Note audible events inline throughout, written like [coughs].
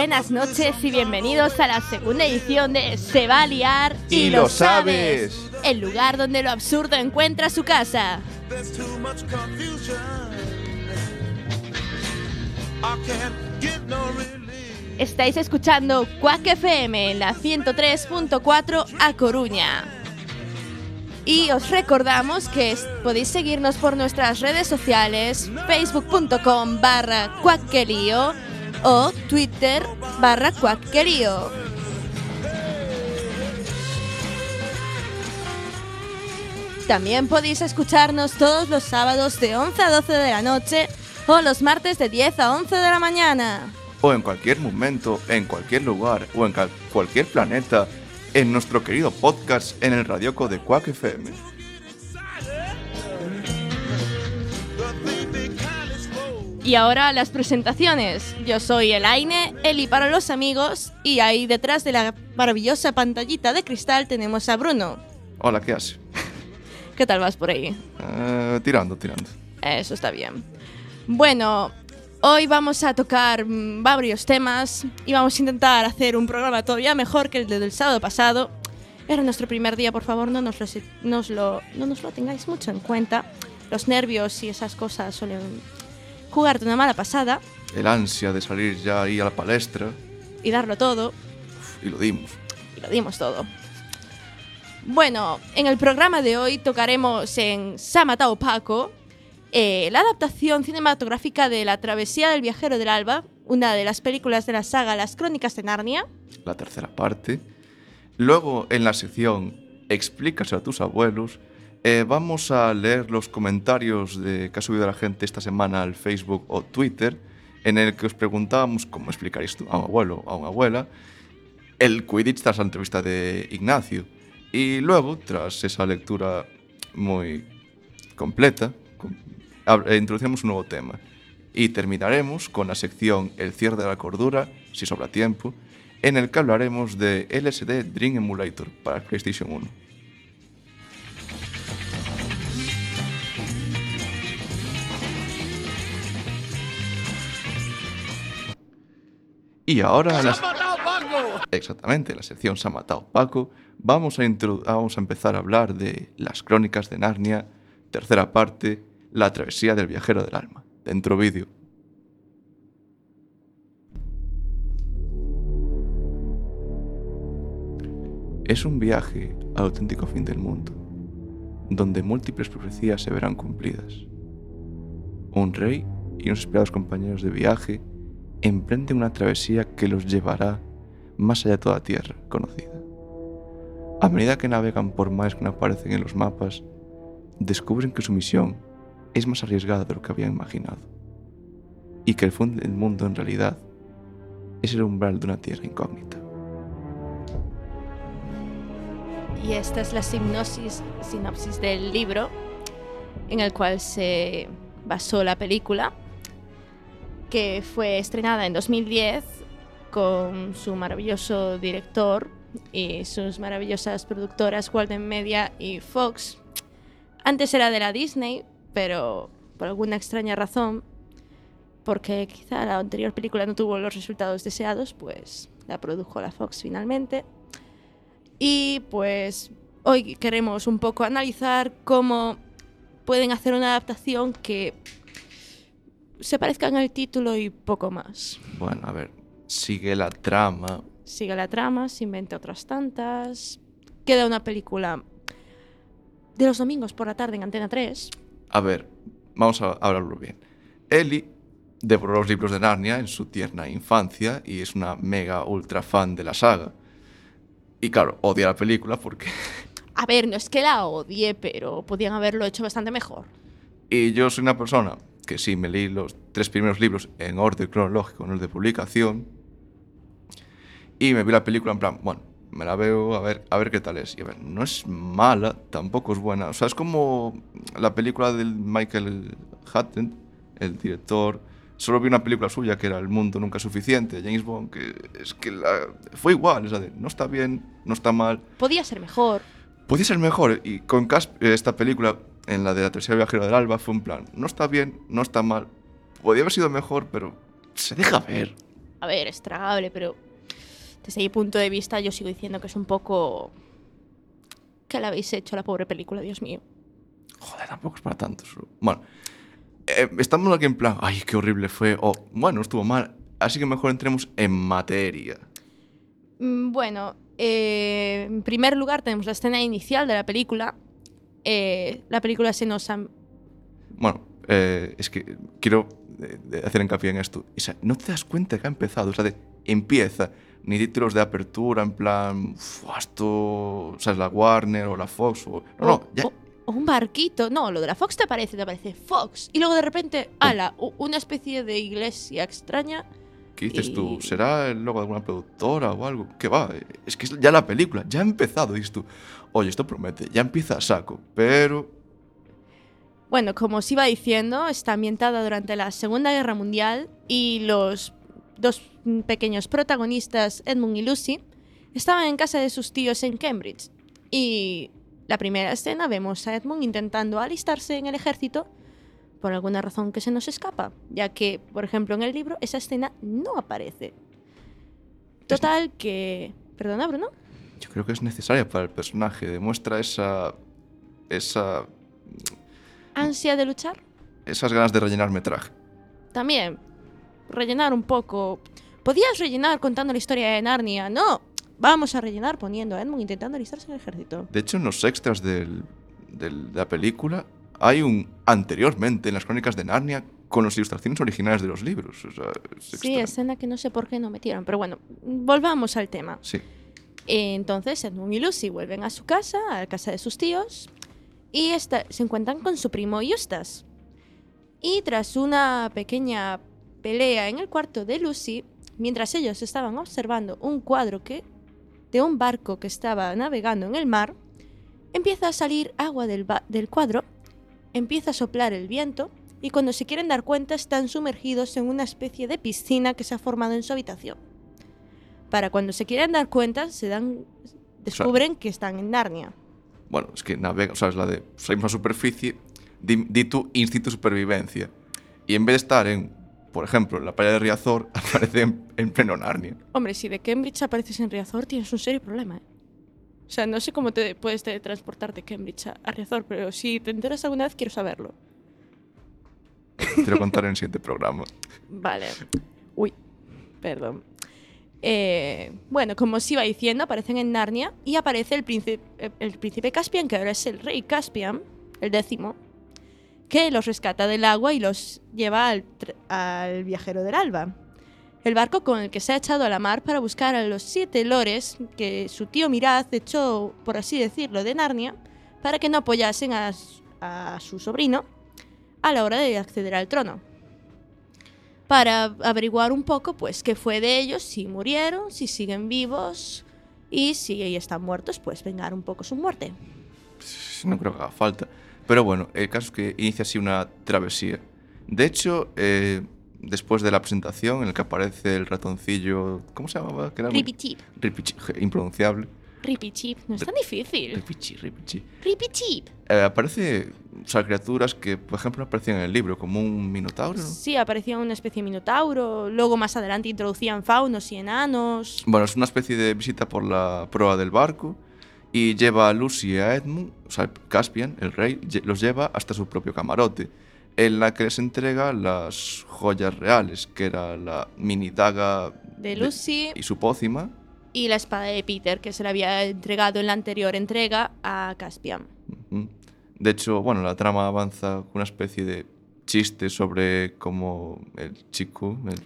buenas noches y bienvenidos a la segunda edición de Se va a liar y, lo sabes. El lugar donde lo absurdo encuentra su casa. Estáis escuchando Quack FM en la 103.4 a Coruña. Y os recordamos que podéis seguirnos por nuestras redes sociales, facebook.com barra cuaquelío o twitter barra cuaquelío. También podéis escucharnos todos los sábados de 11 a 12 de la noche o los martes de 10 a 11 de la mañana. O en cualquier momento, en cualquier lugar o en cualquier planeta en nuestro querido podcast en el radioco de Quack FM. Y ahora las presentaciones. Yo soy Elaine, Eli para los amigos, y ahí detrás de la maravillosa pantallita de cristal tenemos a Bruno. Hola, ¿qué haces? [laughs] ¿Qué tal vas por ahí? Eh, tirando, tirando. Eso está bien. Bueno, Hoy vamos a tocar mm, varios temas y vamos a intentar hacer un programa todavía mejor que el del sábado pasado. Era nuestro primer día, por favor, no nos, lo, no nos lo tengáis mucho en cuenta. Los nervios y esas cosas suelen jugarte una mala pasada. El ansia de salir ya ahí a la palestra. Y darlo todo. Y lo dimos. Y lo dimos todo. Bueno, en el programa de hoy tocaremos en Samatao Paco, eh, la adaptación cinematográfica de La Travesía del Viajero del Alba, una de las películas de la saga Las Crónicas de Narnia. La tercera parte. Luego, en la sección Explícase a tus abuelos, eh, vamos a leer los comentarios de que ha subido la gente esta semana al Facebook o Twitter, en el que os preguntábamos cómo explicaréis a un abuelo o a una abuela el Quidditch tras la entrevista de Ignacio. Y luego, tras esa lectura muy completa, eh, introducimos un nuevo tema. Y terminaremos con la sección El cierre de la cordura, si sobra tiempo, en el que hablaremos de LSD Dream Emulator para PlayStation 1. Y ahora... La... Exactamente, la sección Se ha matado Paco. Vamos a, vamos a empezar a hablar de las crónicas de Narnia, tercera parte, la travesía del viajero del alma. Dentro vídeo. Es un viaje al auténtico fin del mundo, donde múltiples profecías se verán cumplidas. Un rey y unos esperados compañeros de viaje emprenden una travesía que los llevará más allá de toda tierra conocida. A medida que navegan por mares que no aparecen en los mapas, descubren que su misión es más arriesgada de lo que habían imaginado, y que el fondo del mundo en realidad es el umbral de una tierra incógnita. Y esta es la sinopsis, sinopsis del libro en el cual se basó la película, que fue estrenada en 2010 con su maravilloso director y sus maravillosas productoras Walden Media y Fox. Antes era de la Disney, pero por alguna extraña razón, porque quizá la anterior película no tuvo los resultados deseados, pues la produjo la Fox finalmente. Y pues hoy queremos un poco analizar cómo pueden hacer una adaptación que se parezca en el título y poco más. Bueno, a ver, sigue la trama. Sigue la trama, se inventa otras tantas. Queda una película de los domingos por la tarde en Antena 3. A ver, vamos a hablarlo bien. Ellie devoró los libros de Narnia en su tierna infancia y es una mega ultra fan de la saga. Y claro, odia la película porque... [laughs] A ver, no es que la odie, pero podían haberlo hecho bastante mejor. Y yo soy una persona que sí, me leí los tres primeros libros en orden cronológico, en el de publicación. Y me vi la película en plan, bueno, me la veo a ver, a ver qué tal es. Y a ver, no es mala, tampoco es buena. O sea, es como la película del Michael Hutton, el director. Solo vi una película suya que era El mundo nunca es suficiente, James Bond, que es que fue igual, es no está bien, no está mal. Podía ser mejor. Podía ser mejor. Y con esta película, en la de la tercera viajera del alba, fue un plan, no está bien, no está mal. Podía haber sido mejor, pero se deja ver. a ver, es tragable, pero desde mi punto de vista yo sigo diciendo que es un poco... ¿Qué le habéis hecho a la pobre película, Dios mío? Joder, tampoco es para tanto. Bueno, eh, estamos aquí en plan, ay, qué horrible fue, o bueno, estuvo mal. Así que mejor entremos en materia. Mm, Bueno, eh, en primer lugar tenemos la escena inicial de la película. Eh, la película se nos... am- Bueno, eh, es que quiero eh, hacer hincapié en esto. O sea, no te das cuenta que ha empezado. O sea, de, empieza. Ni títulos de apertura, en plan, "Fua, esto, ¿sabes? La Warner o la Fox. O, no, no, o- ya. o- o un barquito. No, lo de la Fox te aparece, te aparece Fox. Y luego de repente, ala, una especie de iglesia extraña. ¿Qué dices tú? y- ¿Será el logo de alguna productora o algo? ¿Qué va? Es que es ya la película, ya ha empezado. Dices tú, oye, esto promete, ya empieza a saco. Pero Bueno, como os iba diciendo, está ambientada durante la Segunda Guerra Mundial y los dos pequeños protagonistas, Edmund y Lucy, estaban en casa de sus tíos en Cambridge. Y la primera escena vemos a Edmund intentando alistarse en el ejército por alguna razón que se nos escapa, ya que, por ejemplo, en el libro esa escena no aparece. Total que... Perdona, Bruno. Yo creo que es necesaria para el personaje. Demuestra esa. esa. Ansia de luchar. esas ganas de rellenar metraje. También, rellenar un poco. Podías rellenar contando la historia de Narnia. No, vamos a rellenar poniendo a Edmund intentando alistarse en el ejército. De hecho, en los extras del- del- de la película hay un anteriormente en las crónicas de Narnia con las ilustraciones originales de los libros. O sea, es Sí, escena que no sé por qué no metieron. Pero bueno, volvamos al tema. Sí. Entonces, Edmund y Lucy vuelven a su casa, a la casa de sus tíos, y se encuentran con su primo Eustace. Y tras una pequeña pelea en el cuarto de Lucy, mientras ellos estaban observando un cuadro que de un barco que estaba navegando en el mar, empieza a salir agua del cuadro, empieza a soplar el viento y cuando se quieren dar cuenta están sumergidos en una especie de piscina que se ha formado en su habitación. Para cuando se quieren dar cuenta, se dan descubren que están en Narnia. Bueno, es que navega, o sea, es la de salimos a superficie, di, di tu instinto de supervivencia. Y en vez de estar en, por ejemplo, en la playa de Riazor, [laughs] aparece en, en pleno Narnia. Hombre, si de Cambridge apareces en Riazor, tienes un serio problema. ¿eh? O sea, no sé cómo te puedes teletransportar de Cambridge a, a Riazor, pero si te enteras alguna vez, quiero saberlo. Te lo contaré en el siguiente programa. Vale. Uy, perdón. Eh, bueno, como os iba diciendo, aparecen en Narnia y aparece el príncipe, el príncipe Caspian, que ahora es el rey Caspian, el décimo, que los rescata del agua y los lleva al, viajero del alba. El barco con el que se ha echado a la mar para buscar a los siete lores que su tío Miraz echó, por así decirlo, de Narnia, para que no apoyasen a su sobrino a la hora de acceder al trono para averiguar un poco pues qué fue de ellos, si murieron, si siguen vivos y si están muertos, pues vengar un poco su muerte. No creo que haga falta. Pero bueno, el caso es que inicia así una travesía. De hecho, eh, después de la presentación en el que aparece el ratoncillo... ¿Cómo se llamaba? Ripichip, Ripichi, je, impronunciable. Ripichip, no es tan difícil. Ripichi, Ripichi. Ripichip. Eh, aparece, o sea, criaturas que, por ejemplo, aparecían en el libro, como un minotauro, ¿no? Sí, aparecía una especie de minotauro, luego más adelante introducían faunos y enanos. Bueno, es una especie de visita por la proa del barco y lleva a Lucy y a Edmund, o sea, Caspian, el rey, los lleva hasta su propio camarote, en la que les entrega las joyas reales, que era la mini daga De Lucy y su pócima. Y la espada de Peter, que se le había entregado en la anterior entrega a Caspian. De hecho, bueno, la trama avanza con una especie de chiste sobre cómo el chico... el-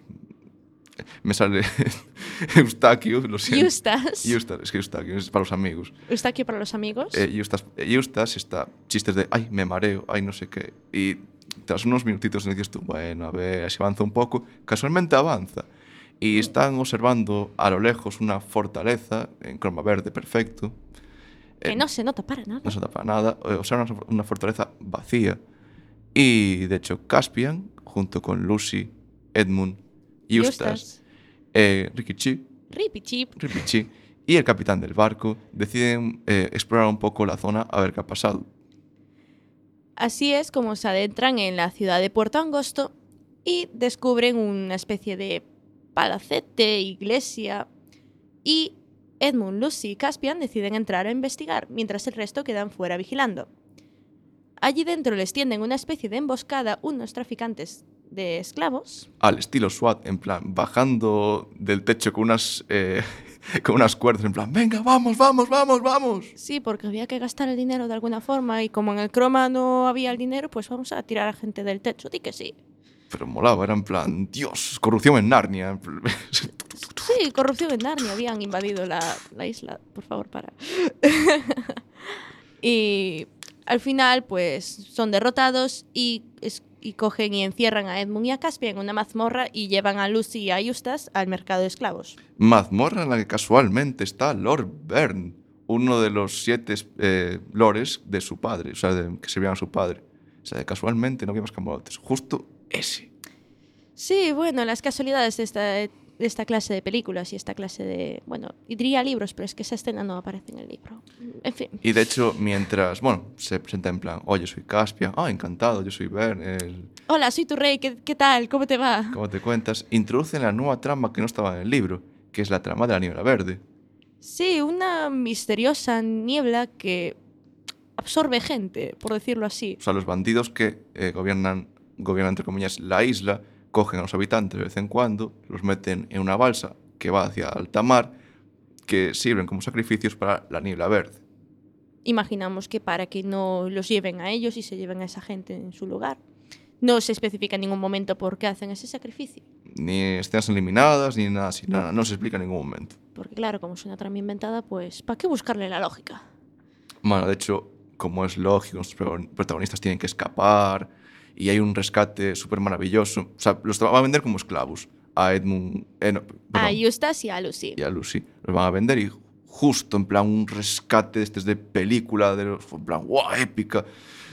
me sale [laughs] Eustaquio, lo siento. Eustace. Eustace, es que Eustaquio es para los amigos. Eustaquio para los amigos. Eh, Eustace, eh, Eustace está chistes de, ay, me mareo, ay, no sé qué. Y tras unos minutitos dices tú, bueno, a ver, si avanza un poco. Casualmente avanza. Y están observando a lo lejos una fortaleza en croma verde perfecto. que Eh, no se nota para nada. no se tapa nada. eh, Observan una- una fortaleza vacía. Y de hecho, Caspian, junto con Lucy, Edmund, Eustace, Eustace. eh, Rikichi, Ripichip. Ripichi y el capitán del barco deciden eh, explorar un poco la zona a ver qué ha pasado. Así es como se adentran en la ciudad de Puerto Angosto y descubren una especie de palacete, iglesia y Edmund, Lucy y Caspian deciden entrar a investigar, mientras el resto quedan fuera vigilando. Allí dentro les tienden una especie de emboscada unos traficantes de esclavos. Al estilo SWAT, en plan, bajando del techo con unas, eh, [laughs] con unas cuerdas, en plan, venga, vamos, vamos, vamos, vamos. Sí, porque había que gastar el dinero de alguna forma y como en el croma no había el dinero, pues vamos a tirar a gente del techo. Di que sí. Pero molaba, era en plan, Dios, corrupción en Narnia. Sí, corrupción en Narnia. Habían invadido la, la isla. Por favor, para. [laughs] y al final, pues son derrotados y, y cogen y encierran a Edmund y a Caspian en una mazmorra y llevan a Lucy y a Eustace al mercado de esclavos. Mazmorra en la que casualmente está Lord Byrne, uno de los siete eh, lores de su padre, o sea, de- que servían a su padre. O sea, casualmente no había más camarotes. Justo ese. Sí, bueno, las casualidades de esta, de esta clase de películas y esta clase de... Bueno, diría libros, pero es que esa escena no aparece en el libro. En fin. Y de hecho, mientras, bueno, se presenta en plan, oye, soy Caspia, ah, encantado, yo soy el- Hola, soy tu rey, ¿qué, qué tal? ¿Cómo te va? ¿cómo te cuentas? Introducen la nueva trama que no estaba en el libro, que es la trama de la niebla verde. Sí, una misteriosa niebla que absorbe gente, por decirlo así. O sea, los bandidos que eh, gobiernan, gobiernan, entre comillas, la isla, cogen a los habitantes de vez en cuando, los meten en una balsa que va hacia alta mar, que sirven como sacrificios para la niebla verde. Imaginamos que para que no los lleven a ellos y se lleven a esa gente en su lugar. No se especifica en ningún momento por qué hacen ese sacrificio. Ni escenas eliminadas, ni nada así, nada, no se explica en ningún momento. Porque claro, como es una trama inventada, pues ¿para qué buscarle la lógica? Bueno, de hecho, como es lógico, los pro- protagonistas tienen que escapar y hay un rescate súper maravilloso. O sea, los van a vender como esclavos a Edmund eh, no, A Eustace y a Lucy. y a Lucy. Los van a vender y justo en plan un rescate de estos de película, de en plan, ¡guau! épica.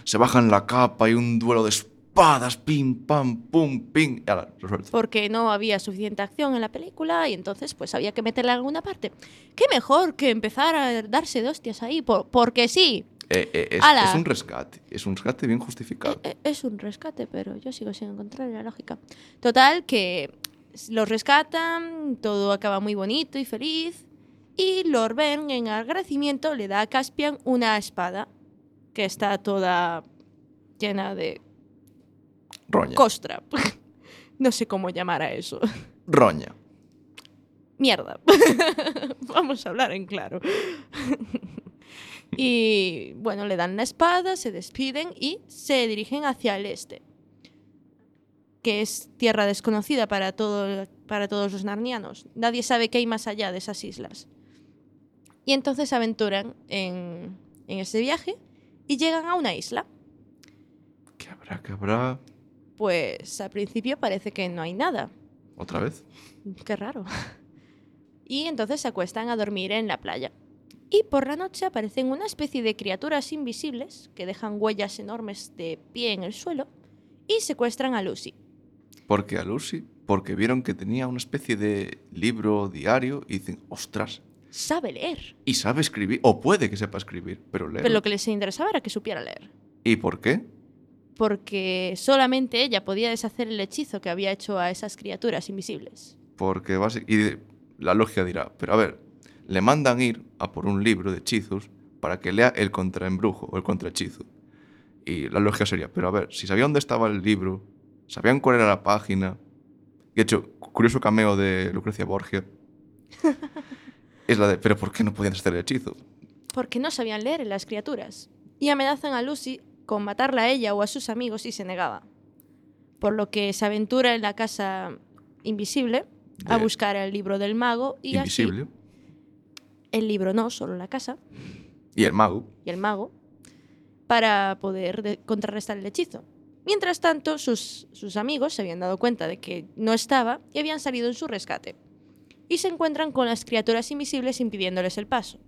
Se bajan la capa y un duelo de espadas, pim, pam, pum, pim. Y ala. Porque no había suficiente acción en la película y entonces pues había que meterla en alguna parte. ¿Qué mejor que empezar a darse de hostias ahí? Por, porque sí. Eh, eh, es, es un rescate, es un rescate bien justificado. E- e- Es un rescate, pero yo sigo sin encontrar la lógica. Total, que los rescatan, todo acaba muy bonito y feliz. Y Lord Ben, en agradecimiento, le da a Caspian una espada que está toda llena de Roña. costra. [laughs] no sé cómo llamar a eso. Roña. Mierda. [laughs] Vamos a hablar en claro. [laughs] y bueno, le dan la espada, se despiden y se dirigen hacia el este, que es tierra desconocida para, todo, para todos los narnianos. Nadie sabe qué hay más allá de esas islas. Y entonces se aventuran en, en ese viaje y llegan a una isla. ¿Qué habrá, qué habrá? Pues al principio parece que no hay nada. ¿Otra vez? Qué raro. [laughs] Y entonces se acuestan a dormir en la playa. Y por la noche aparecen una especie de criaturas invisibles que dejan huellas enormes de pie en el suelo y secuestran a Lucy. ¿Por qué a Lucy? Porque vieron que tenía una especie de libro diario y dicen, ostras, Sabe leer. y sabe escribir, o puede que sepa escribir, pero leer. Pero lo que les interesaba era que supiera leer. ¿Y por qué? Porque solamente ella podía deshacer el hechizo que había hecho a esas criaturas invisibles. Porque basi- y la lógica dirá, pero a ver, le mandan ir a por un libro de hechizos para que lea el contraembrujo o el contrahechizo. Y la lógica sería, pero a ver, si sabía dónde estaba el libro, sabían cuál era la página. De hecho, cu- curioso cameo de Lucrecia Borgia. [laughs] es la de, pero ¿por qué no podían hacer el hechizo? Porque no sabían leer las criaturas. Y amenazan a Lucy con matarla a ella o a sus amigos si se negaba. Por lo que se aventura en la casa invisible a De- buscar el libro del mago y así- Invisible. El libro no, solo la casa Y el mago. y el mago para poder de- contrarrestar el hechizo. Mientras tanto, sus, sus amigos se habían dado cuenta de que no estaba y habían salido en su rescate. Y se encuentran con las criaturas invisibles impidiéndoles el paso.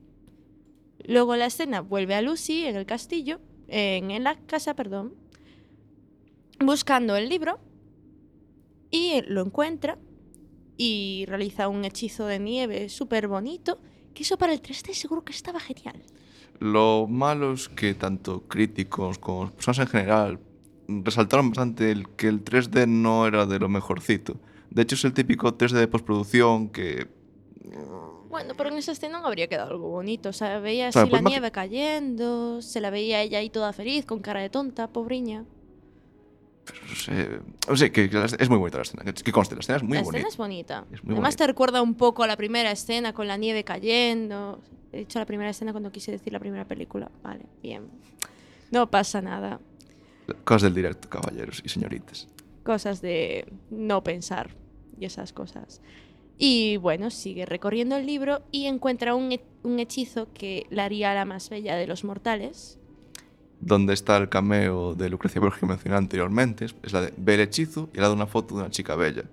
Luego la escena vuelve a Lucy en el castillo, en, en la casa, perdón, buscando el libro y lo encuentra y realiza un hechizo de nieve súper bonito, que eso para el 3D seguro que estaba genial. Lo malo es que tanto críticos como personas en general resaltaron bastante el que el 3D no era de lo mejorcito. De hecho, es el típico 3D de postproducción que Bueno, pero en esa escena habría quedado algo bonito. O sea, veía así Claro, la pues, ma- nieve cayendo, se la veía ella ahí toda feliz, con cara de tonta, pobriña. Que, que la- es muy bonita la escena. Que, conste, la escena es muy la bonita. escena es bonita. Es muy Además bonita. te recuerda un poco a la primera escena con la nieve cayendo. He dicho la primera escena cuando quise decir la primera película. Vale, bien. No pasa nada. Cosas del directo, caballeros y señoritas. Cosas de no pensar y esas cosas. Y bueno, sigue recorriendo el libro y encuentra un, he- un hechizo que la haría la más bella de los mortales. Donde está el cameo de Lucrecia Borges que mencioné anteriormente. Es la de ver hechizo y al lado una foto de una chica bella.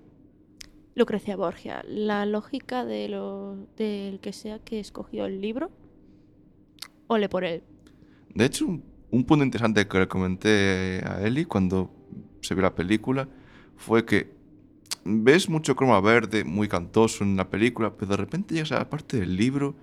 Lucrecia Borgia, la lógica de lo, del que sea que escogió el libro. Ole por él. De hecho, un, un punto interesante que le comenté a Eli cuando se vio la película fue que ves mucho croma verde, muy cantoso en la película, pero de repente llegas a la parte del libro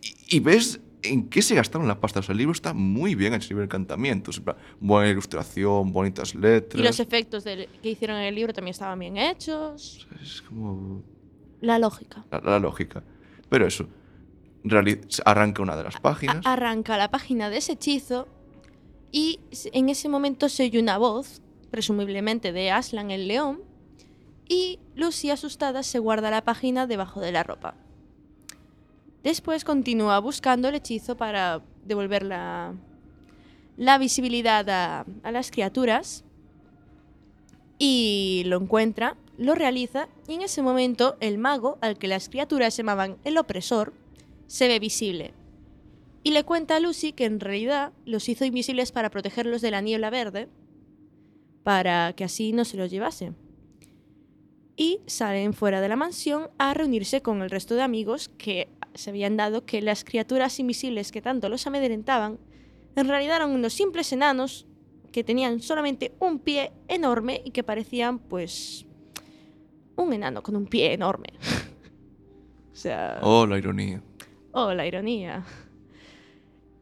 y, y ves en qué se gastaron la pasta. O sea, el libro está muy bien nivel de encantamientos. en buena ilustración, bonitas letras. Y los efectos del- que hicieron en el libro también estaban bien hechos. Es como La lógica. la, la lógica. Pero eso, arranca una de las páginas. A- arranca la página de ese hechizo y en ese momento se oye una voz, presumiblemente de Aslan el león, y Lucy asustada se guarda la página debajo de la ropa. Después continúa buscando el hechizo para devolver la, visibilidad a, a las criaturas y lo encuentra, lo realiza y en ese momento el mago, al que las criaturas llamaban el opresor, se ve visible. Y le cuenta a Lucy que en realidad los hizo invisibles para protegerlos de la niebla verde, para que así no se los llevase. Y salen fuera de la mansión a reunirse con el resto de amigos que se habían dado que las criaturas invisibles que tanto los amedrentaban en realidad eran unos simples enanos que tenían solamente un pie enorme y que parecían pues un enano con un pie enorme. [laughs] o sea... Oh, la ironía. Oh, la ironía.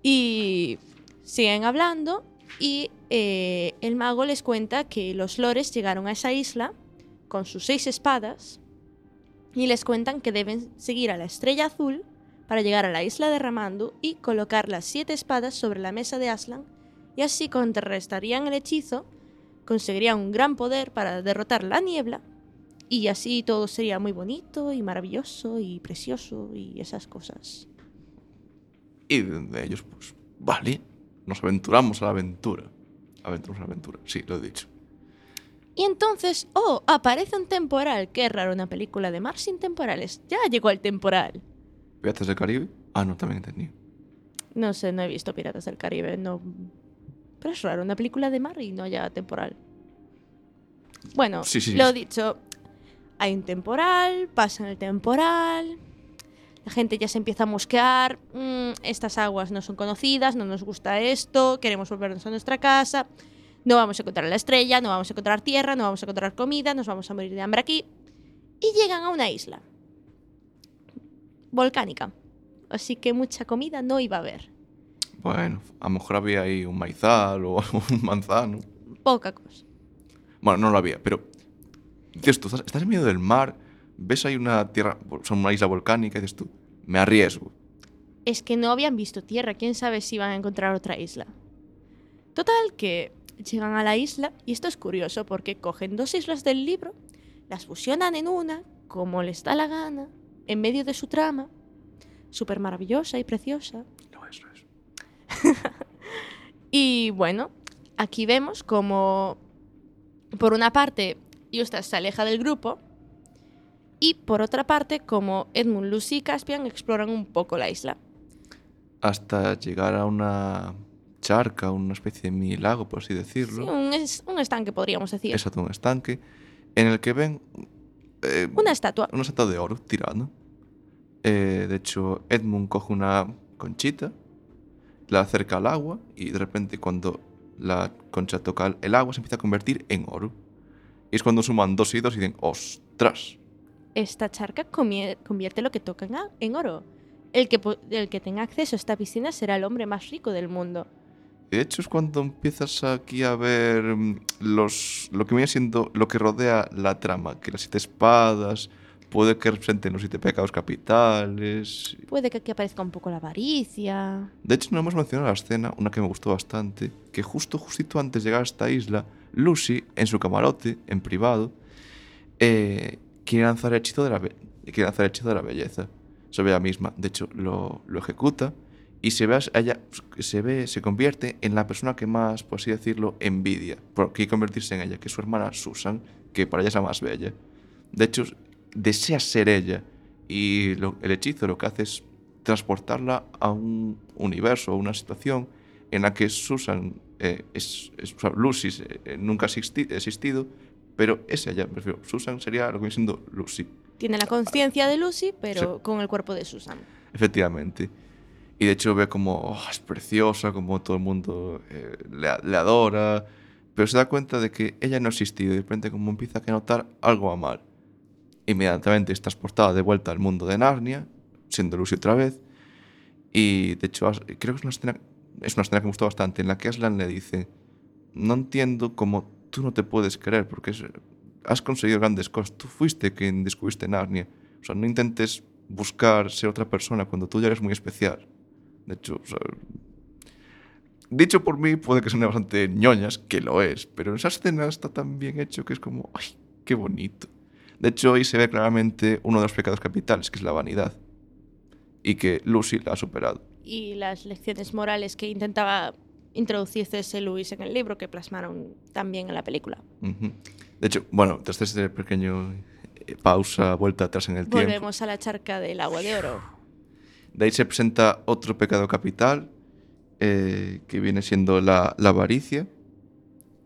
Y siguen hablando y eh, el mago les cuenta que los lores llegaron a esa isla con sus seis espadas y les cuentan que deben seguir a la estrella azul para llegar a la isla de Ramandu y colocar las siete espadas sobre la mesa de Aslan y así contrarrestarían el hechizo, conseguirían un gran poder para derrotar la niebla y así todo sería muy bonito y maravilloso y precioso y esas cosas. Y de ellos, pues, vale, nos aventuramos a la aventura. Aventuramos a la aventura, sí, lo he dicho. Y entonces, oh, aparece un temporal. Qué raro, una película de mar sin temporales. Ya llegó el temporal. ¿Piratas del Caribe? Ah, no, también entendí. No sé, no he visto Piratas del Caribe, no. Pero es raro, una película de mar y no haya temporal. Bueno, Sí, sí, lo sí. dicho, hay un temporal, pasa en el temporal, la gente ya se empieza a mosquear, "Mm, estas aguas no son conocidas, no nos gusta esto, queremos volvernos a nuestra casa, no vamos a encontrar la estrella, no vamos a encontrar tierra, no vamos a encontrar comida, nos vamos a morir de hambre aquí. Y llegan a una isla volcánica, así que mucha comida no iba a haber, Bueno, a lo mejor había ahí un maizal o [laughs] un manzano. poca cosa. Bueno, no lo había, pero dices tú, estás, estás en medio del mar, ves ahí una tierra, sea, una isla volcánica y dices tú, me arriesgo. es que no habían visto tierra, quién sabe si iban a encontrar otra isla. Total, que llegan a la isla, y esto es curioso porque cogen dos islas del libro, las fusionan en una, como les da la gana, en medio de su trama, súper maravillosa y preciosa. No es, no es. [laughs] Y bueno, aquí vemos como, por una parte, Eustace se aleja del grupo, y por otra parte, como Edmund, Lucy y Caspian exploran un poco la isla. Hasta llegar a una charca, una especie de mini lago, por así decirlo. Sí, un, es- un estanque, podríamos decir. Exacto, un estanque, en el que ven eh, Una estatua. una estatua de oro tirando. Eh, de hecho, Edmund coge una conchita, la acerca al agua y de repente cuando la concha toca el agua se empieza a convertir en oro. Y es cuando suman dos y dos y dicen, ¡ostras! Esta charca convierte lo que toca en, oro. El que, po- el que tenga acceso a esta piscina será el hombre más rico del mundo. De hecho, es cuando empiezas aquí a ver mm, los, lo que viene siendo lo que rodea la trama, que las siete espadas, puede que representen los siete pecados capitales. Puede que aquí aparezca un poco la avaricia. De hecho, no hemos mencionado la escena, una que me gustó bastante, que justo, justito antes de llegar a esta isla, Lucy, en su camarote, en privado, eh, quiere lanzar el hechizo de la, quiere lanzar el hechizo de la belleza sobre ella misma. De hecho, lo, lo ejecuta y se ve, ella, se ve, se convierte en la persona que más, por así decirlo, envidia. Porque quiere convertirse en ella, que es su hermana Susan, que para ella es la más bella. De hecho, desea ser ella. Y lo- el hechizo lo que hace es transportarla a un universo, a una situación en la que Susan, eh, es, es- o sea, Lucy eh, nunca ha existi- existido, pero es ella. Me refiero, Susan sería lo que viene siendo Lucy. Tiene la conciencia de Lucy, pero con el cuerpo de Susan. Efectivamente. Y de hecho ve como "Oh, es preciosa, como todo el mundo eh, le, le adora, pero se da cuenta de que ella no ha existido y de repente como empieza a notar algo va mal. Inmediatamente es transportada de vuelta al mundo de Narnia, siendo Lucy otra vez, y de hecho creo que es una escena, es una escena que me gustó bastante, en la que Aslan le dice, no entiendo cómo tú no te puedes querer, porque es- has conseguido grandes cosas, tú fuiste quien descubriste Narnia, o sea, no intentes buscar ser otra persona cuando tú ya eres muy especial. De hecho, o sea, dicho por mí puede que suene bastante ñoñas, que lo es, pero en esa escena está tan bien hecho que es como, ¡ay, qué bonito! De hecho, ahí se ve claramente uno de los pecados capitales, que es la vanidad, y que Lucy la ha superado. Y las lecciones morales que intentaba introducir C.S. Lewis en el libro, que plasmaron también en la película. De hecho, bueno, tras este pequeño eh, pausa, vuelta atrás en el tiempo, Volvemos a la charca del agua de oro. De ahí se presenta otro pecado capital, eh, que viene siendo la, la avaricia.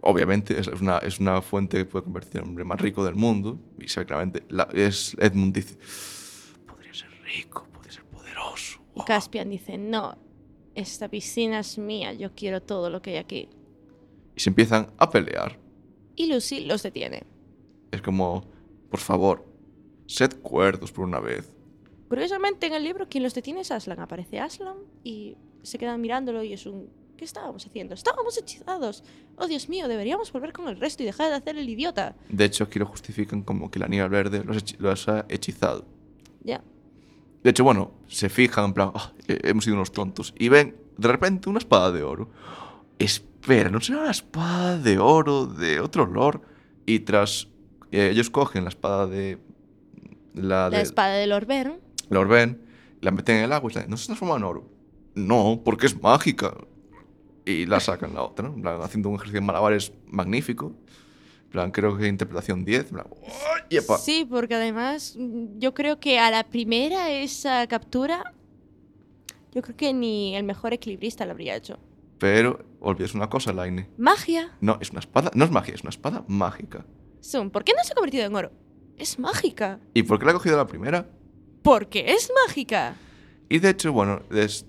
Obviamente es una, es una fuente que puede convertir en el hombre más rico del mundo. Y claramente, la- es, Edmund dice, podría ser rico, podría ser poderoso. Y Caspian dice, no, esta piscina es mía, yo quiero todo lo que hay aquí. Y se empiezan a pelear. Y Lucy los detiene. Es como, por favor, sed cuerdos por una vez. Curiosamente, en el libro, quien los detiene es Aslan. Aparece Aslan y se quedan mirándolo y es un... ¿Qué estábamos haciendo? Estábamos hechizados. Oh, Dios mío, deberíamos volver con el resto y dejar de hacer el idiota. De hecho, aquí lo justifican como que la niña verde los, ha hechizado. Ya. De hecho, bueno, se fijan en plan, "Ah, eh, hemos sido unos tontos. Y ven, de repente, una espada de oro. Espera, ¿no será la espada de oro de otro lord? Y tras. eh, ellos cogen la espada de. La, La de espada de Lord Bern. Lord Ben, la meten en el agua y dicen, ¿no se transforma en oro? No, porque es mágica. Y la sacan la otra, ¿no? Plan, haciendo un ejercicio de malabares magnífico. Plan, creo que interpretación 10. en plan, ¡ay, yepa! Sí, porque además mm, yo creo que a la primera esa captura, yo creo que ni el mejor equilibrista lo habría hecho. Pero olvides una cosa, Laine. Magia. No, es una espada. No es magia, es una espada mágica. ¿por qué no se ha convertido en oro? Es mágica. ¿Y por qué la ha cogido la primera? Porque es mágica. Y de hecho, bueno,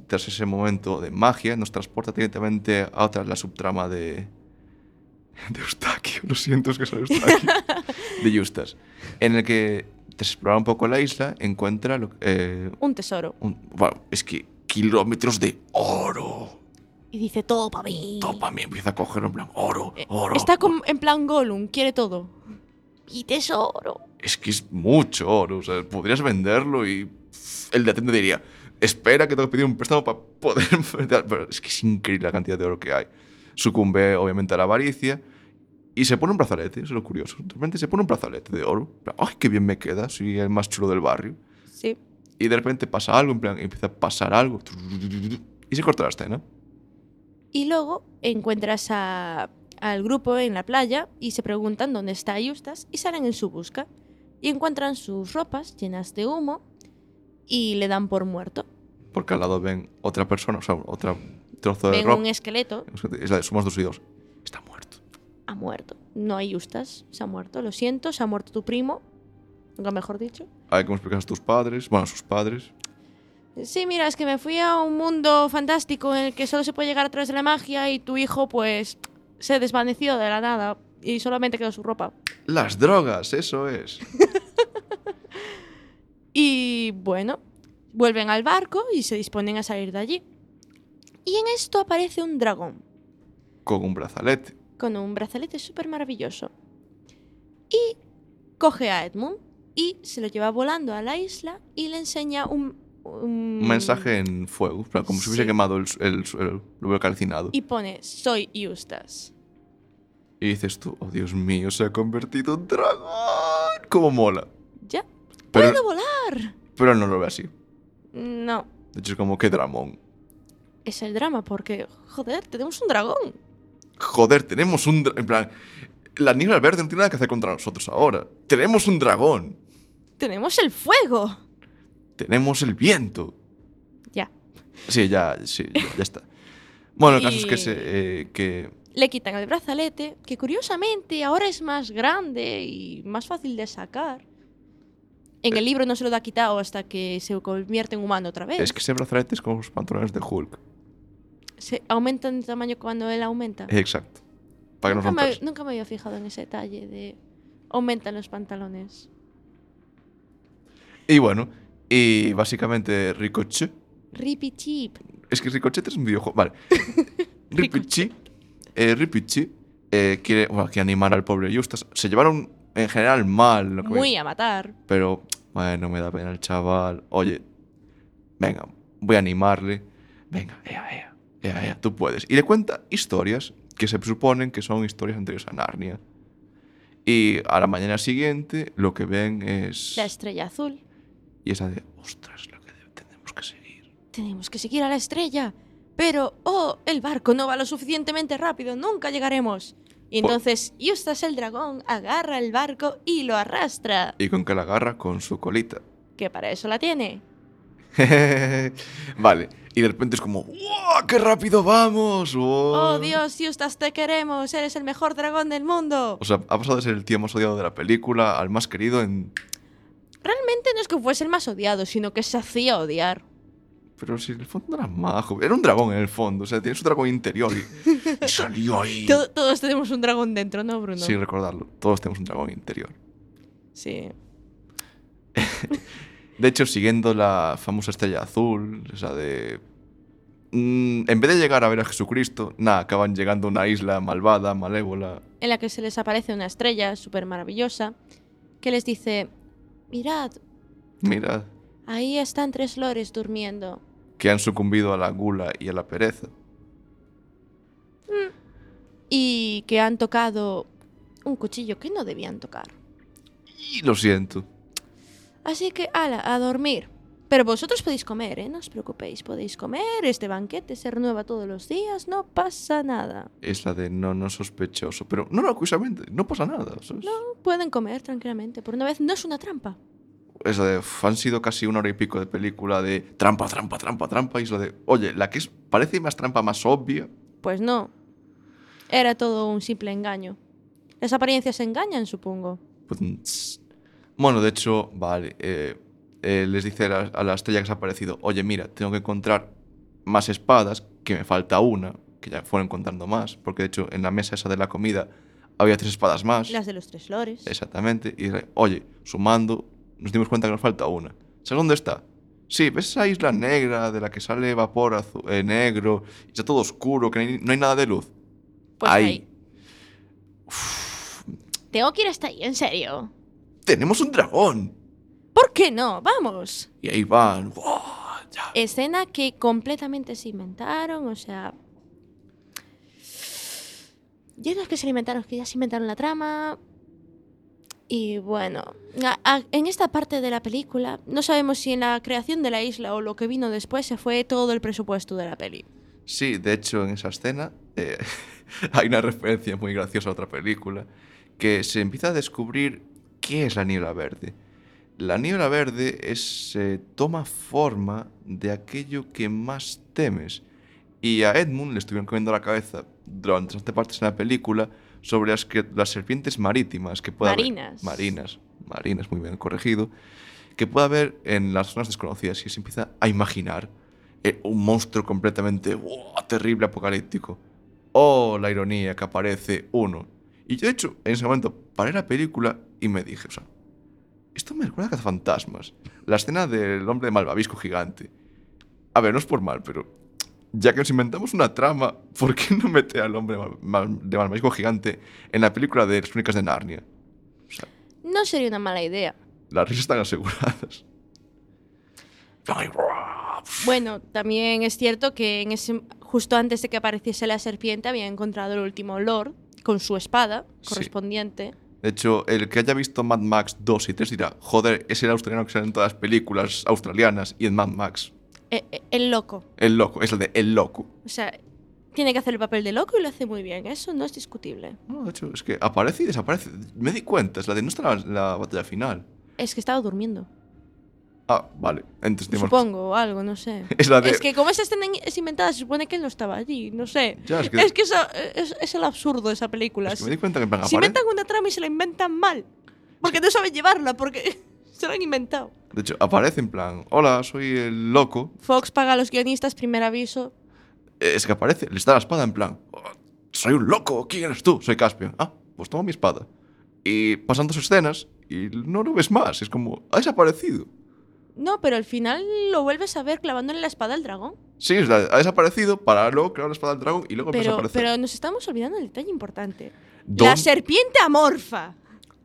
tras ese momento de magia, nos transporta directamente a otra, la subtrama de. de Eustaquio. Lo siento, es que soy Eustaquio. [laughs] de Justas. En el que, tras explorar un poco la isla, encuentra. lo- eh, Un tesoro. un- bueno, es que kilómetros de oro. Y dice todo para mí. Todo para mí empieza a coger en plan oro, Eh, oro. Está como en plan Gollum, quiere todo. Y tesoro. Es que es mucho oro. O sea, podrías venderlo y el de atento diría, espera que tengo que pedir un préstamo para poder [laughs] vender. Pero es que es increíble la cantidad de oro que hay. Sucumbe, obviamente, a la avaricia y se pone un brazalete. Eso es lo curioso. De repente se pone un brazalete de oro. ¡Ay, qué bien me queda! Soy el más chulo del barrio. Sí. Y de repente pasa algo, en plan, empieza a pasar algo. Y se corta la escena. Y luego encuentras a- al grupo en la playa y se preguntan dónde está Eustace y salen en su busca. Y encuentran sus ropas llenas de humo y le dan por muerto. Porque al lado ven otra persona, o sea, otro trozo de Ven ropa. un esqueleto, Es la de Somos dos y dos. Está muerto. ha muerto. No hay Eustace, se ha muerto. Lo siento, se ha muerto tu primo. Nunca mejor dicho. Hay que explicar a tus padres, bueno, a sus padres. Sí, mira, es que me fui a un mundo fantástico en el que solo se puede llegar a través de la magia y tu hijo, pues, se desvaneció de la nada y solamente quedó su ropa. Las drogas, eso es. [laughs] Y bueno, vuelven al barco y se disponen a salir de allí. Y en esto aparece un dragón. con un brazalete. con un brazalete súper maravilloso. Y coge a Edmund y se lo lleva volando a la isla y le enseña un, un- Un mensaje en fuego, como si hubiese Sí. quemado el, el calcinado. Y pone, soy Eustace. Y dices tú, oh Dios mío, se ha convertido en dragón. ¿Cómo mola? Ya. Pero, ¡Puedo volar! pero él no lo ve así. No, De hecho, es como que dramón. es el drama porque, joder, tenemos un dragón. Joder, tenemos un dragón. En plan, la niebla verde no tiene nada que hacer contra nosotros ahora. Tenemos un dragón. Tenemos el fuego. Tenemos el viento. Ya. Sí, ya, sí, ya, ya está. Bueno, el caso es que, se, eh, que Le quitan el brazalete, que curiosamente ahora es más grande y más fácil de sacar. En el libro no se lo da quitado hasta que se convierte en humano otra vez. es que ese brazalete es como los pantalones de Hulk. Se aumenta en tamaño cuando él aumenta. Exacto. Para que no nunca, me, nunca me había fijado en ese detalle de aumentan los pantalones. Y bueno, y básicamente Ricochet. Rippy Chip. Es que Ricochet es un videojuego. Vale. [laughs] Ricochet. Eh, eh, quiere, bueno, quiere animar al pobre Justas. Se llevaron en general mal. Lo que Muy a matar. Pero, bueno, me da pena el chaval. Oye, venga, voy a animarle. Venga, ea, ea, ea, ea, tú puedes. Y le cuenta historias que se suponen que son historias anteriores a Narnia. Y a la mañana siguiente lo que ven es... La estrella azul. Y esa de, ostras, lo que tenemos que seguir. Tenemos que seguir a la estrella. Pero, oh, el barco no va lo suficientemente rápido. Nunca llegaremos. Y Po- entonces Eustace el dragón agarra el barco y lo arrastra. Y con que la agarra con su colita. Que para eso la tiene. [laughs] vale. Y de repente es como, ¡wow! ¡Qué rápido vamos! Oh, Dios, Eustace, te queremos. Eres el mejor dragón del mundo. O sea, ha pasado de ser el tío más odiado de la película al más querido en Realmente no es que fuese el más odiado, sino que se hacía odiar. Pero si en el fondo era majo. Era un dragón en el fondo. O sea, tiene su dragón interior y, y [laughs] salió ahí. To- todos tenemos un dragón dentro, ¿no, Bruno? Sin recordarlo. Todos tenemos un dragón interior. Sí. [laughs] De hecho, siguiendo la famosa estrella azul, esa de... mm, en vez de llegar a ver a Jesucristo, nada, acaban llegando a una isla malvada, malévola. En la que se les aparece una estrella súper maravillosa que les dice, mirad, Mirad, ahí están tres lores durmiendo. que han sucumbido a la gula y a la pereza. Y que han tocado un cuchillo que no debían tocar. Y lo siento. Así que, ala, a dormir. Pero vosotros podéis comer, ¿eh? No os preocupéis, podéis comer, este banquete se renueva todos los días, no pasa nada. Es la de no, no sospechoso. Pero no, no, curiosamente, no pasa nada. ¿sabes? Pueden comer tranquilamente, por una vez no es una trampa. Es la de, "Uf, han sido casi una hora y pico de película de trampa, trampa, trampa, trampa. Y es lo de, oye, la que es, parece más trampa más obvia. Pues no. Era todo un simple engaño. Las apariencias engañan, supongo. Pues. Bueno, de hecho, vale. eh, eh, les dice a la, a la estrella que se ha aparecido: Oye, mira, tengo que encontrar más espadas, que me falta una, que ya fueron encontrando más, porque de hecho en la mesa esa de la comida había tres espadas más. Las de los tres lores. Exactamente. Y oye, sumando, nos dimos cuenta que nos falta una. ¿Sabes dónde está? Sí, ¿ves esa isla negra de la que sale vapor azu- eh, negro? Y está todo oscuro, que no hay, no hay nada de luz. Pues ahí. ahí. Tengo que ir hasta ahí, en serio. ¡Tenemos un dragón! ¿Por qué no? Vamos. Y ahí van. Escena que completamente se inventaron, o sea... Ya no es que se inventaron, es que ya se inventaron la trama. Y bueno, en esta parte de la película no sabemos si en la creación de la isla o lo que vino después se fue todo el presupuesto de la peli. Sí, de hecho, en esa escena eh, [laughs] hay una referencia muy graciosa a otra película que se empieza a descubrir qué es la niebla verde. La niebla verde es, eh, toma forma de aquello que más temes. Y a Edmund le estuvieron comiendo la cabeza durante bastantes partes en la película sobre las, que, las serpientes marítimas que puede haber- Marinas. marinas. Marinas, muy bien corregido. Que puede haber en las zonas desconocidas y se empieza a imaginar eh, un monstruo completamente terrible, apocalíptico. Oh, la ironía que aparece uno. Y yo, de hecho, en ese momento paré la película y me dije, o sea, esto me recuerda a Cazafantasmas. La escena del hombre de malvavisco gigante. A ver, no es por mal, pero ya que nos inventamos una trama, ¿por qué no mete al hombre mal- mal- de Malvavisco gigante en la película de las crónicas de Narnia? No sería una mala idea. Las risas están aseguradas. Bueno, también es cierto que en ese, justo antes de que apareciese la serpiente había encontrado el último Lord con su espada Sí. correspondiente. De hecho, el que haya visto Mad Max 2 y 3 dirá, joder, es el australiano que sale en todas las películas australianas y en Mad Max. Eh, eh, el loco. El loco, es el de El Loco. O sea, tiene que hacer el papel de loco y lo hace muy bien. Eso no es discutible. No, de hecho, es que aparece y desaparece. Me di cuenta, es la de no está en la, la batalla final. Es que estaba durmiendo. Ah, vale. Entonces tenemos- Supongo, o algo, no sé. [laughs] Es la de- Es que como esa escena es inventada, se supone que él no estaba allí, no sé. Ya, es que- es, que eso- es, es el absurdo de esa película. Es que me di cuenta que en plan si inventan una trama y se la inventan mal, porque no saben llevarla, porque se la han inventado. De hecho, aparece en plan, hola, soy el loco. Fox paga a los guionistas, primer aviso. Eh, Es que aparece, les da la espada en plan, "Oh, soy un loco, ¿quién eres tú? Soy Caspian. Ah, pues toma mi espada. Y pasan dos escenas y no lo ves más. Es como, ha desaparecido. No, pero al final lo vuelves a ver clavándole la espada al dragón. Sí, ha desaparecido para luego crear la espada del dragón y luego Pero, aparecer. pero nos estamos olvidando del detalle importante. Don- La serpiente amorfa.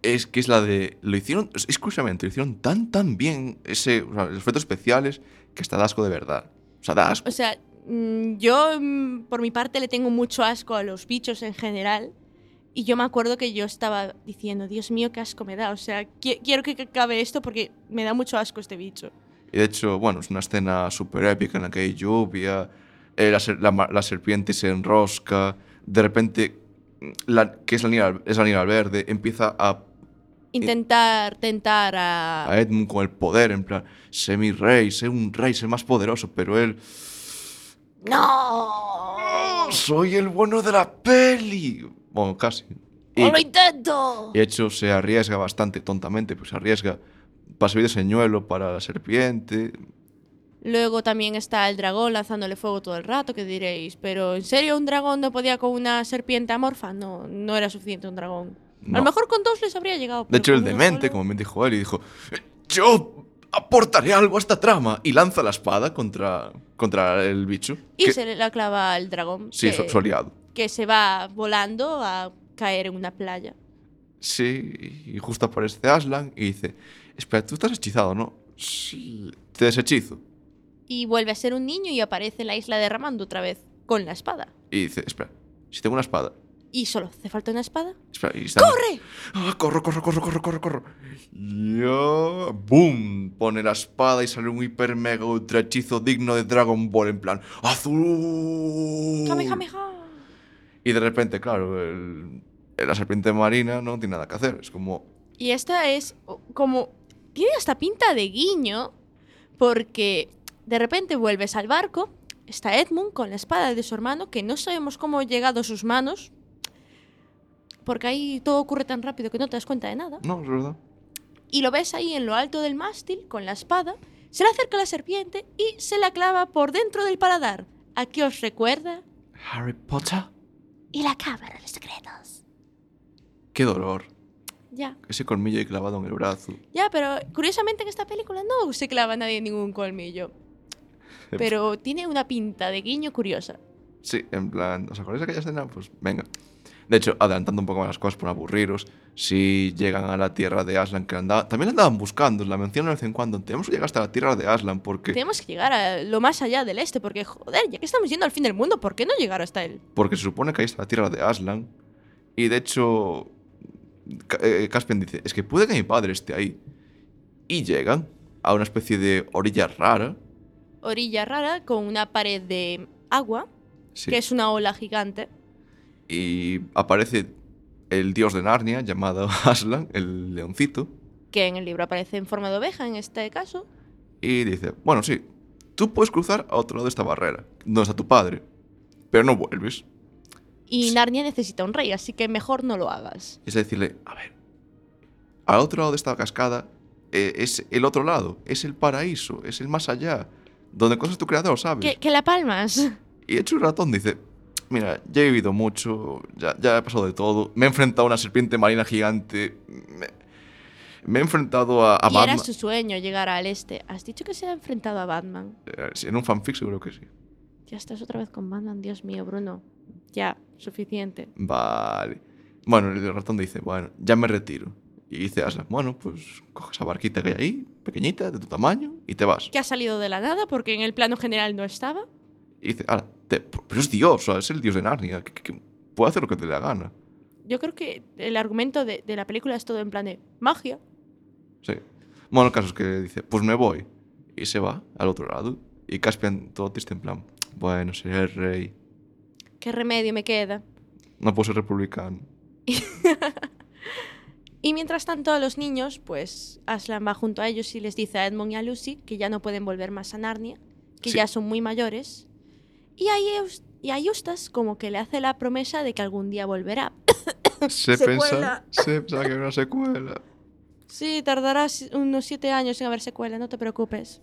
Es que es la de. Lo hicieron. Exclusivamente, lo hicieron tan, tan bien. Ese, o sea, los efectos especiales que está da asco de verdad. O sea, da asco. O sea, mm, yo mm, por mi parte le tengo mucho asco a los bichos en general. Y yo me acuerdo que yo estaba diciendo, Dios mío, qué asco me da. O sea, qui- quiero que acabe esto porque me da mucho asco este bicho. Y de hecho, bueno, es una escena súper épica en la que hay lluvia, eh, la, ser- la la serpiente se enrosca, de repente, mm, la, que es la niña, es la niña verde, empieza a, Intentar tentar a... a Edmund con el poder, en plan, sé mi rey, sé un rey, sé más poderoso, pero él, ¡No! soy el bueno de la peli. Bueno, casi. Y, ¡No lo intento! y de hecho se arriesga bastante tontamente, pues se arriesga para servir de señuelo para la serpiente. Luego también está el dragón lanzándole fuego todo el rato, que diréis, pero ¿en serio un dragón no podía con una serpiente amorfa? No, no era suficiente un dragón. A No. lo mejor con dos les habría llegado. De hecho, el demente, solo- como me dijo él, y dijo, yo aportaré algo a esta trama. Y lanza la espada contra, contra el bicho. Y que- se le la clava al dragón. Sí, que, su aliado. que se va volando a caer en una playa. Sí, y justo aparece Aslan y dice, espera, tú estás hechizado, ¿no? Sí. Te deshechizo. Y vuelve a ser un niño y aparece en la isla derramando otra vez con la espada. Y dice, espera, si tengo una espada. Y solo hace falta una espada. Espera, está- ¡Corre! Ah, corro, corro, corro, corro, corro, yo, ¡boom! Pone la espada y sale un hiper mega ultra hechizo digno de Dragon Ball en plan azul. ¡Kamehameha! Y de repente, claro, el- la serpiente marina no tiene nada que hacer. Es como, Y esta es como. Tiene hasta pinta de guiño, porque de repente vuelves al barco. Está Edmund con la espada de su hermano, que no sabemos cómo ha llegado a sus manos. Porque ahí todo ocurre tan rápido que no te das cuenta de nada. no, es verdad. Y lo ves ahí en lo alto del mástil con la espada. Se le acerca la serpiente y se la clava por dentro del paladar. ¿A qué os recuerda? Harry Potter. Y la cámara de los secretos. Qué dolor. Ya. Ese colmillo ahí clavado en el brazo. Ya, pero curiosamente en esta película no se clava nadie ningún colmillo. Pero tiene una pinta de guiño curiosa. Sí, en plan, ¿os acordáis de aquella escena? Pues venga. De hecho, adelantando un poco más las cosas por aburriros, si llegan a la tierra de Aslan, que andaba, también la andaban buscando, la mencionan de vez en cuando. Tenemos que llegar hasta la tierra de Aslan porque, Tenemos que llegar a lo más allá del este, porque joder, ya que estamos yendo al fin del mundo, ¿por qué no llegar hasta él? porque se supone que ahí está la tierra de Aslan. Y de hecho, eh, Caspian dice: Es que puede que mi padre esté ahí. Y llegan a una especie de orilla rara. Orilla rara con una pared de agua, sí, que es una ola gigante. Y aparece el dios de Narnia llamado [laughs] Aslan, el leoncito. que en el libro aparece en forma de oveja en este caso. Y dice, bueno, sí, tú puedes cruzar a otro lado de esta barrera, donde está tu padre, pero no vuelves. Y. Narnia necesita un rey, así que mejor no lo hagas. Es decirle, a ver, al otro lado de esta cascada eh, es el otro lado, es el paraíso, es el más allá, donde cosas tu creador, ¿sabes? Que, que la palmas. Y hecho un ratón dice, mira, ya he vivido mucho, ya, ya he pasado de todo, me he enfrentado a una serpiente marina gigante, me, me he enfrentado a, a y era Batman. su sueño llegar al este. ¿Has dicho que se ha enfrentado a Batman? Eh, en un fanfic seguro que sí. Ya estás otra vez con Batman, Dios mío, Bruno. Ya, suficiente. Vale. Bueno, el ratón dice, bueno, ya me retiro. Y dice Aslan, bueno, pues coges esa barquita que hay ahí, pequeñita, de tu tamaño, y te vas. Que ha salido de la nada porque en el plano general no estaba. Y dice, ahora, pero es Dios, es el Dios de Narnia, que, que- que puede hacer lo que te dé la gana. Yo creo que el argumento de, de la película es todo en plan de magia. Sí. Bueno, el caso es que dice, pues me voy. Y se va al otro lado. Y Caspian todo triste en plan, bueno, seré el rey. ¿Qué remedio me queda? No puedo ser republicano. [laughs] Y mientras tanto a los niños, pues Aslan va junto a ellos y les dice a Edmund y a Lucy que ya no pueden volver más a Narnia, que Sí. ya son muy mayores. Y a, Eus- y a Eustace como que le hace la promesa de que algún día volverá. [coughs] Se pensa, se pensaba que era una secuela. Sí, tardarás unos siete años en haber secuela, no te preocupes.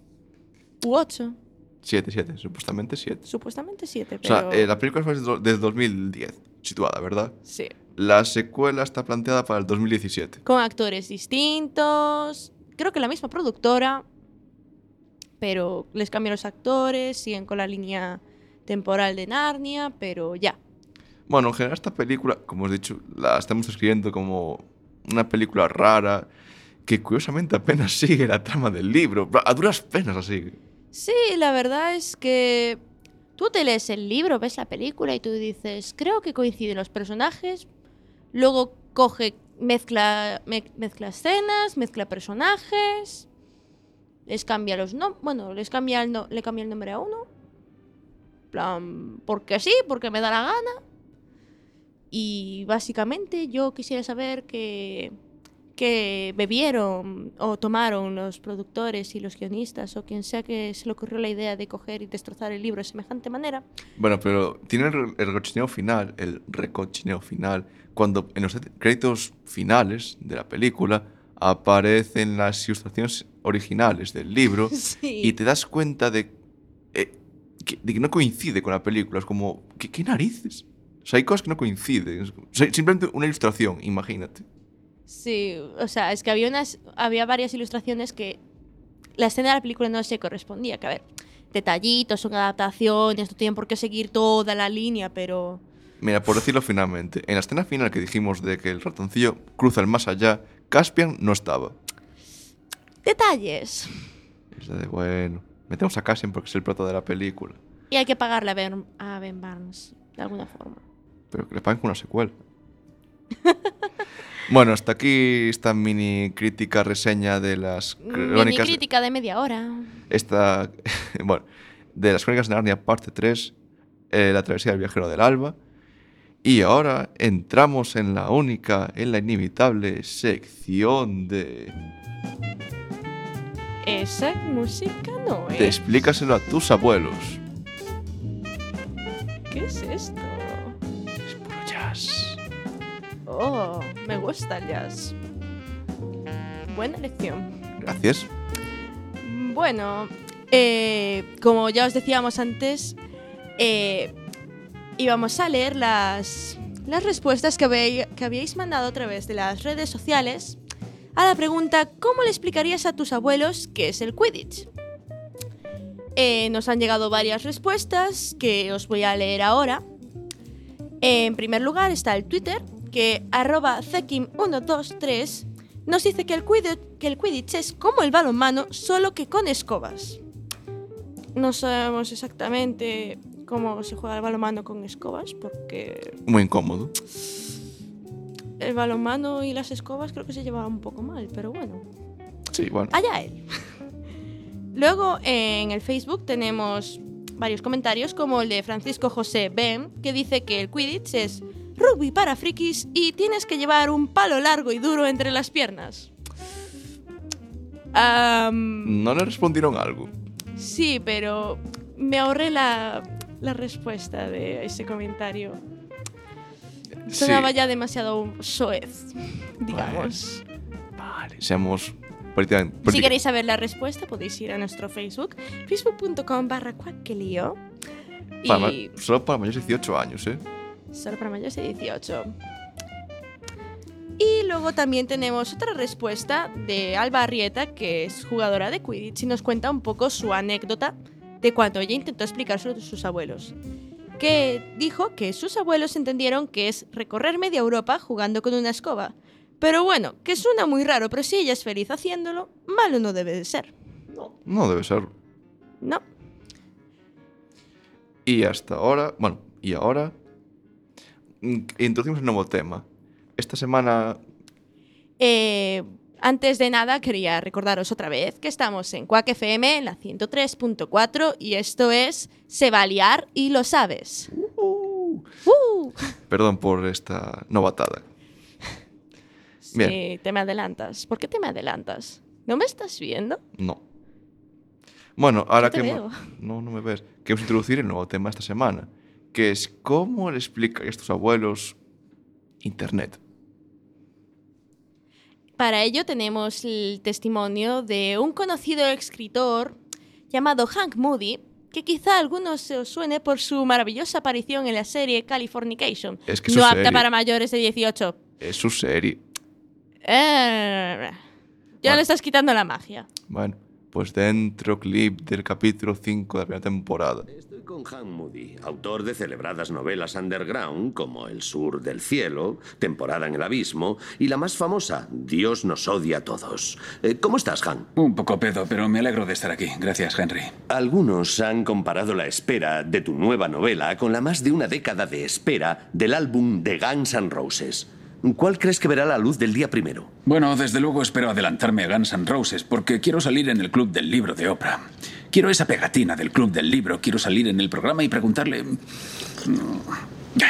U ocho, Siete, siete, supuestamente siete. supuestamente siete, O pero... sea, eh, la película fue desde desde 2010, situada, ¿verdad? Sí. La secuela está planteada para el 2017. Con actores distintos, creo que la misma productora, pero les cambian los actores, siguen con la línea temporal de Narnia, pero ya. Bueno, en general esta película, como os he dicho, la estamos describiendo como una película rara que curiosamente apenas [laughs] sigue la trama del libro. A duras penas sigue. Sí, la verdad es que tú te lees el libro, ves la película y tú dices, creo que coinciden los personajes, luego coge, mezcla, me- mezcla escenas, mezcla personajes, les cambia los nombres, bueno, les cambia el no- le cambia el nombre a uno, plan, porque sí, porque me da la gana. Y básicamente yo quisiera saber que que bebieron o tomaron los productores y los guionistas o quien sea que se le ocurrió la idea de coger y destrozar el libro de semejante manera. Bueno, pero tiene el, el recochineo final, el recochineo final, cuando en los créditos finales de la película aparecen las ilustraciones originales del libro [laughs] Sí. y te das cuenta de, eh, que, de que no coincide con la película. Es como, ¿qué, qué narices? O sea, hay cosas que no coinciden. O sea, simplemente una ilustración, imagínate. Sí, o sea, es que había unas había varias ilustraciones que la escena de la película no se correspondía, que a ver, detallitos, son adaptaciones, no tienen por qué seguir toda la línea, pero Mira, por decirlo finalmente, en la escena final que dijimos de que el ratoncillo cruza el más allá, Caspian no estaba. detalles. Es de, bueno, metemos a Caspian porque es el prota de la película. Y hay que pagarle a Ben, a Ben Barnes de alguna forma. Pero que le paguen con una secuela. [laughs] bueno, hasta aquí esta mini crítica reseña de las Mini crónicas. crítica de media hora. Esta. [laughs] bueno, de las crónicas de Narnia, parte 3, eh, La travesía del viajero del alba. Y ahora entramos en la única, en la inimitable sección de. Esa música no es. explícaselo a tus abuelos. ¿Qué es esto? Es puro jazz. Oh, me gusta el jazz. Buena elección. Gracias. Bueno, eh, como ya os decíamos antes, eh, íbamos a leer las, las respuestas que, habéis- que habíais mandado a través de las redes sociales a la pregunta ¿Cómo le explicarías a tus abuelos qué es el Quidditch? Eh, nos han llegado varias respuestas que os voy a leer ahora. En primer lugar está el Twitter, que arroba Zekim123 nos dice que que el Quidditch es como el balonmano, solo que con escobas. No sabemos exactamente cómo se juega el balonmano con escobas, porque Muy incómodo. El balonmano y las escobas creo que se llevaban un poco mal, pero bueno. Sí, igual. Allá él. Luego en el Facebook tenemos varios comentarios, como el de Francisco José Ben, que dice que el Quidditch es rugby para frikis y tienes que llevar un palo largo y duro entre las piernas. Am, No le respondieron algo. sí, pero me ahorré la, la respuesta de ese comentario. Sonaba ya demasiado soez, digamos. Vale, seamos política- Si política- queréis saber la respuesta, podéis ir a nuestro Facebook, facebook.com barra cuaquelío. Y solo para mayores de 18 años, ¿eh? solo para mayores de 18. Y luego también tenemos otra respuesta de Alba Arrieta, que es jugadora de Quidditch, y nos cuenta un poco su anécdota de cuando ella intentó explicárselo a sus abuelos, que dijo que sus abuelos entendieron que es recorrer media Europa jugando con una escoba. Pero bueno, que suena muy raro, pero si ella es feliz haciéndolo, malo no debe de ser. No debe ser. No. Y hasta ahora, bueno, y ahora mm, introducimos un nuevo tema. Esta semana Eh, antes de nada, quería recordaros otra vez que estamos en Quack FM, en la 103.4, y esto es Se va a liar y lo sabes. Uh. Perdón por esta novatada. Bien. Sí, te me adelantas. ¿Por qué te me adelantas? ¿No me estás viendo? No. Bueno, ahora que... veo. No, no me ves. Queremos introducir el nuevo tema esta semana, que es cómo le explican a tus abuelos Internet. Para ello tenemos el testimonio de un conocido escritor llamado Hank Moody, que quizá a algunos se os suene por su maravillosa aparición en la serie Californication. Es que no su apta serie- para mayores de 18. Es su serie. Eh, ya Bueno. le estás quitando la magia. Bueno, pues dentro clip del capítulo 5 de la primera temporada. Estoy con Han Moody, autor de celebradas novelas underground como El Sur del Cielo, Temporada en el Abismo y la más famosa, Dios nos odia a todos. Eh, ¿Cómo estás, Han? Un poco pedo, pero me alegro de estar aquí. Gracias, Henry. Algunos han comparado la espera de tu nueva novela con la más de una década de espera del álbum de Guns N' Roses. ¿Cuál crees que verá la luz del día primero? Bueno, desde luego espero adelantarme a Guns N' Roses porque quiero salir en el club del libro de Oprah. Quiero esa pegatina del club del libro. Quiero salir en el programa y preguntarle. mm,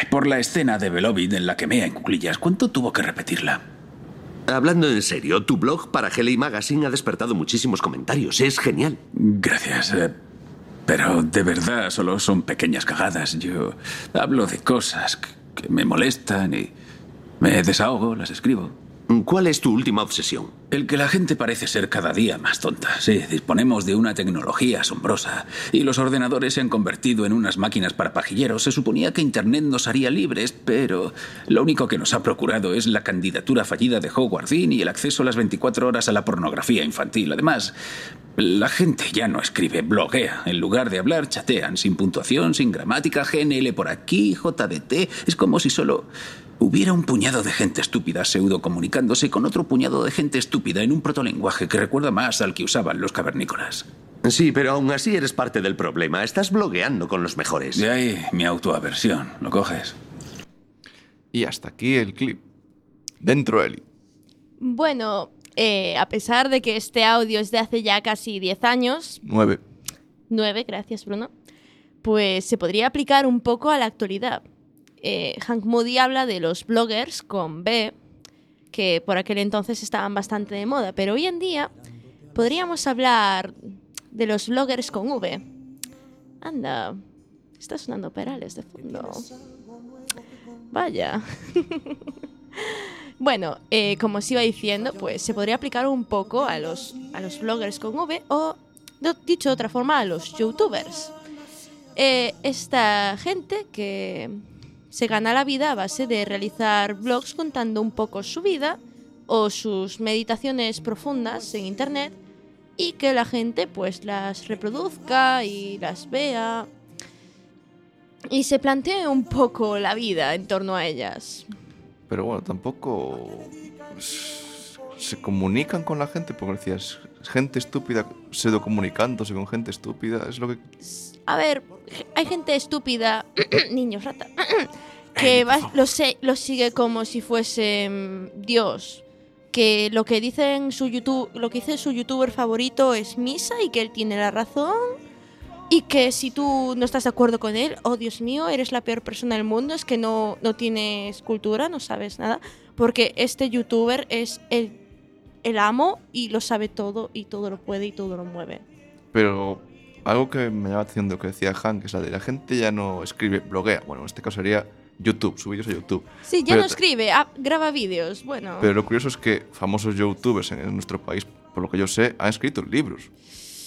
Por la escena de Beloved en la que mea en cuclillas, ¿cuánto tuvo que repetirla? Hablando en serio, tu blog para Helly Magazine ha despertado muchísimos comentarios. Es genial. Gracias. eh, Pero de verdad solo son pequeñas cagadas. Yo hablo de cosas que me molestan y me desahogo, las escribo. ¿Cuál es tu última obsesión? El que la gente parece ser cada día más tonta. Sí, disponemos de una tecnología asombrosa y los ordenadores se han convertido en unas máquinas para pajilleros. Se suponía que Internet nos haría libres, pero lo único que nos ha procurado es la candidatura fallida de Howard Dean y el acceso a las 24 horas a la pornografía infantil. Además, la gente ya no escribe, bloguea. En lugar de hablar, chatean, sin puntuación, sin gramática, GNL por aquí, JDT. Es como si solo hubiera un puñado de gente estúpida pseudo comunicándose con otro puñado de gente estúpida en un protolenguaje que recuerda más al que usaban los cavernícolas. Sí, pero aún así eres parte del problema. Estás blogueando con los mejores. De ahí mi autoaversión. ¿Lo coges? Y hasta aquí el clip. Dentro Eli. Bueno, eh, a pesar de que este audio es de hace ya casi 10 años, 9. 9, gracias Bruno, pues se podría aplicar un poco a la actualidad. Eh, Hank Moody habla de los bloggers con B, que por aquel entonces estaban bastante de moda, pero hoy en día podríamos hablar de los bloggers con V. Anda, está sonando Perales de fondo. Vaya. [laughs] Bueno, eh, como os iba diciendo, pues se podría aplicar un poco a los, a los bloggers con V o, dicho de otra forma, a los youtubers. Eh, esta gente que se gana la vida a base de realizar blogs contando un poco su vida o sus meditaciones profundas en internet y que la gente pues las reproduzca y las vea y se plantee un poco la vida en torno a ellas. Pero bueno, tampoco se comunican con la gente, porque decías, gente estúpida pseudo comunicándose con gente estúpida, es lo que... A ver, hay gente estúpida, [clears throat] niños rata, [clears throat] que va- lo, se- lo sigue como si fuese mm, Dios. Que lo que dicen su YouTube, lo que dice su youtuber favorito es misa y que él tiene la razón. Y que si tú no estás de acuerdo con él, oh Dios mío, eres la peor persona del mundo, es que no, no tienes cultura, no sabes nada. Porque este youtuber es el, el amo y lo sabe todo y todo lo puede y todo lo mueve. Pero algo que me llama la atención de lo que decía Hank es la de la gente ya no escribe, bloguea. Bueno, en este caso sería YouTube, su vídeos a YouTube. Sí, ya Pero no escribe, ah, graba vídeos. Bueno, Pero lo curioso es que famosos youtubers en, en nuestro país, por lo que yo sé, han escrito libros.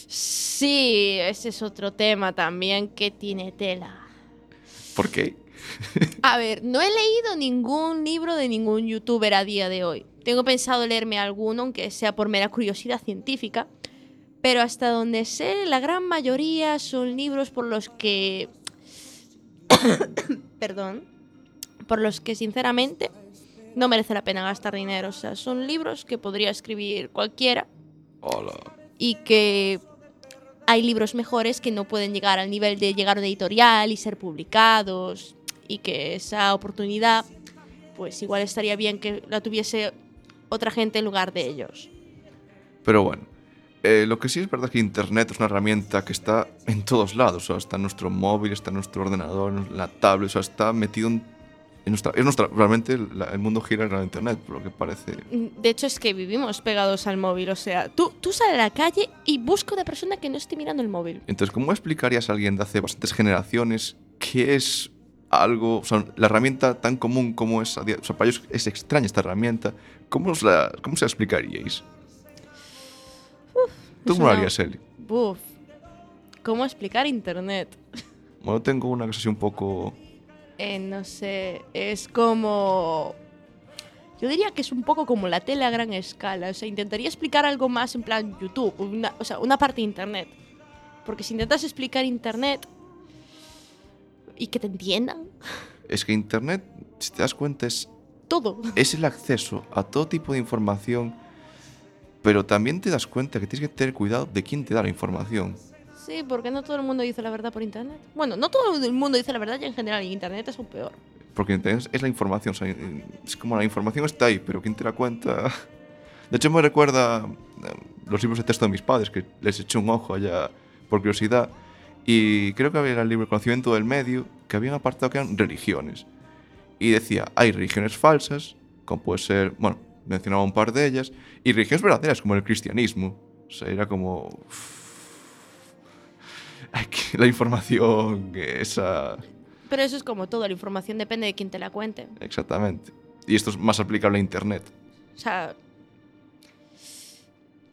sí, ese es otro tema también que tiene tela. ¿Por qué? [laughs] A ver, no he leído ningún libro de ningún youtuber a día de hoy. Tengo pensado leerme alguno, aunque sea por mera curiosidad científica. Pero hasta donde sé, la gran mayoría son libros por los que... [coughs] Perdón. Por los que sinceramente no merece la pena gastar dinero. O sea, son libros que podría escribir cualquiera Hola. y que hay libros mejores que no pueden llegar al nivel de llegar a una editorial y ser publicados y que esa oportunidad pues igual estaría bien que la tuviese otra gente en lugar de ellos. Pero bueno, eh, lo que sí es verdad es que Internet es una herramienta que está en todos lados. O sea, está en nuestro móvil, está en nuestro ordenador, en la tablet, o sea, está metido en, en nuestra... Es nuestra realmente la- el mundo gira en la Internet, por lo que parece. De hecho es que vivimos pegados al móvil, o sea, tú, tú sales a la calle y busca una persona que no esté mirando el móvil. Entonces, ¿cómo explicarías a alguien de hace bastantes generaciones qué es algo, o sea, la herramienta tan común como es, o sea, para ellos es extraña esta herramienta, ¿cómo, os la, cómo se la explicaríais? ¿Tú cómo lo harías, Eli? Buf. ¿Cómo explicar internet? Bueno, tengo una es así un poco... Eh, no sé, es como... Yo diría que es un poco como la tele a gran escala. O sea, intentaría explicar algo más en plan YouTube, una, o sea, una parte de Internet. Porque si intentas explicar Internet y que te entiendan, Es que Internet, si te das cuenta, es todo. es el acceso a todo tipo de información, pero también te das cuenta que tienes que tener cuidado de quién te da la información. Sí, porque no todo el mundo dice la verdad por Internet. Bueno, no todo el mundo dice la verdad y en general en Internet es un peor. Porque Internet es la información, o sea, es como la información está ahí, pero quién te la cuenta. [laughs] De hecho, me recuerda eh, los libros de texto de mis padres, que les eché un ojo allá por curiosidad. Y creo que había el libro Conocimiento del Medio, que había un apartado que eran religiones. Y decía, hay religiones falsas, como puede ser, bueno, mencionaba un par de ellas, y religiones verdaderas, como el cristianismo. O sea, era como... La información, esa... Pero eso es como todo, la información depende de quién te la cuente. Exactamente. Y esto es más aplicable a Internet. O sea,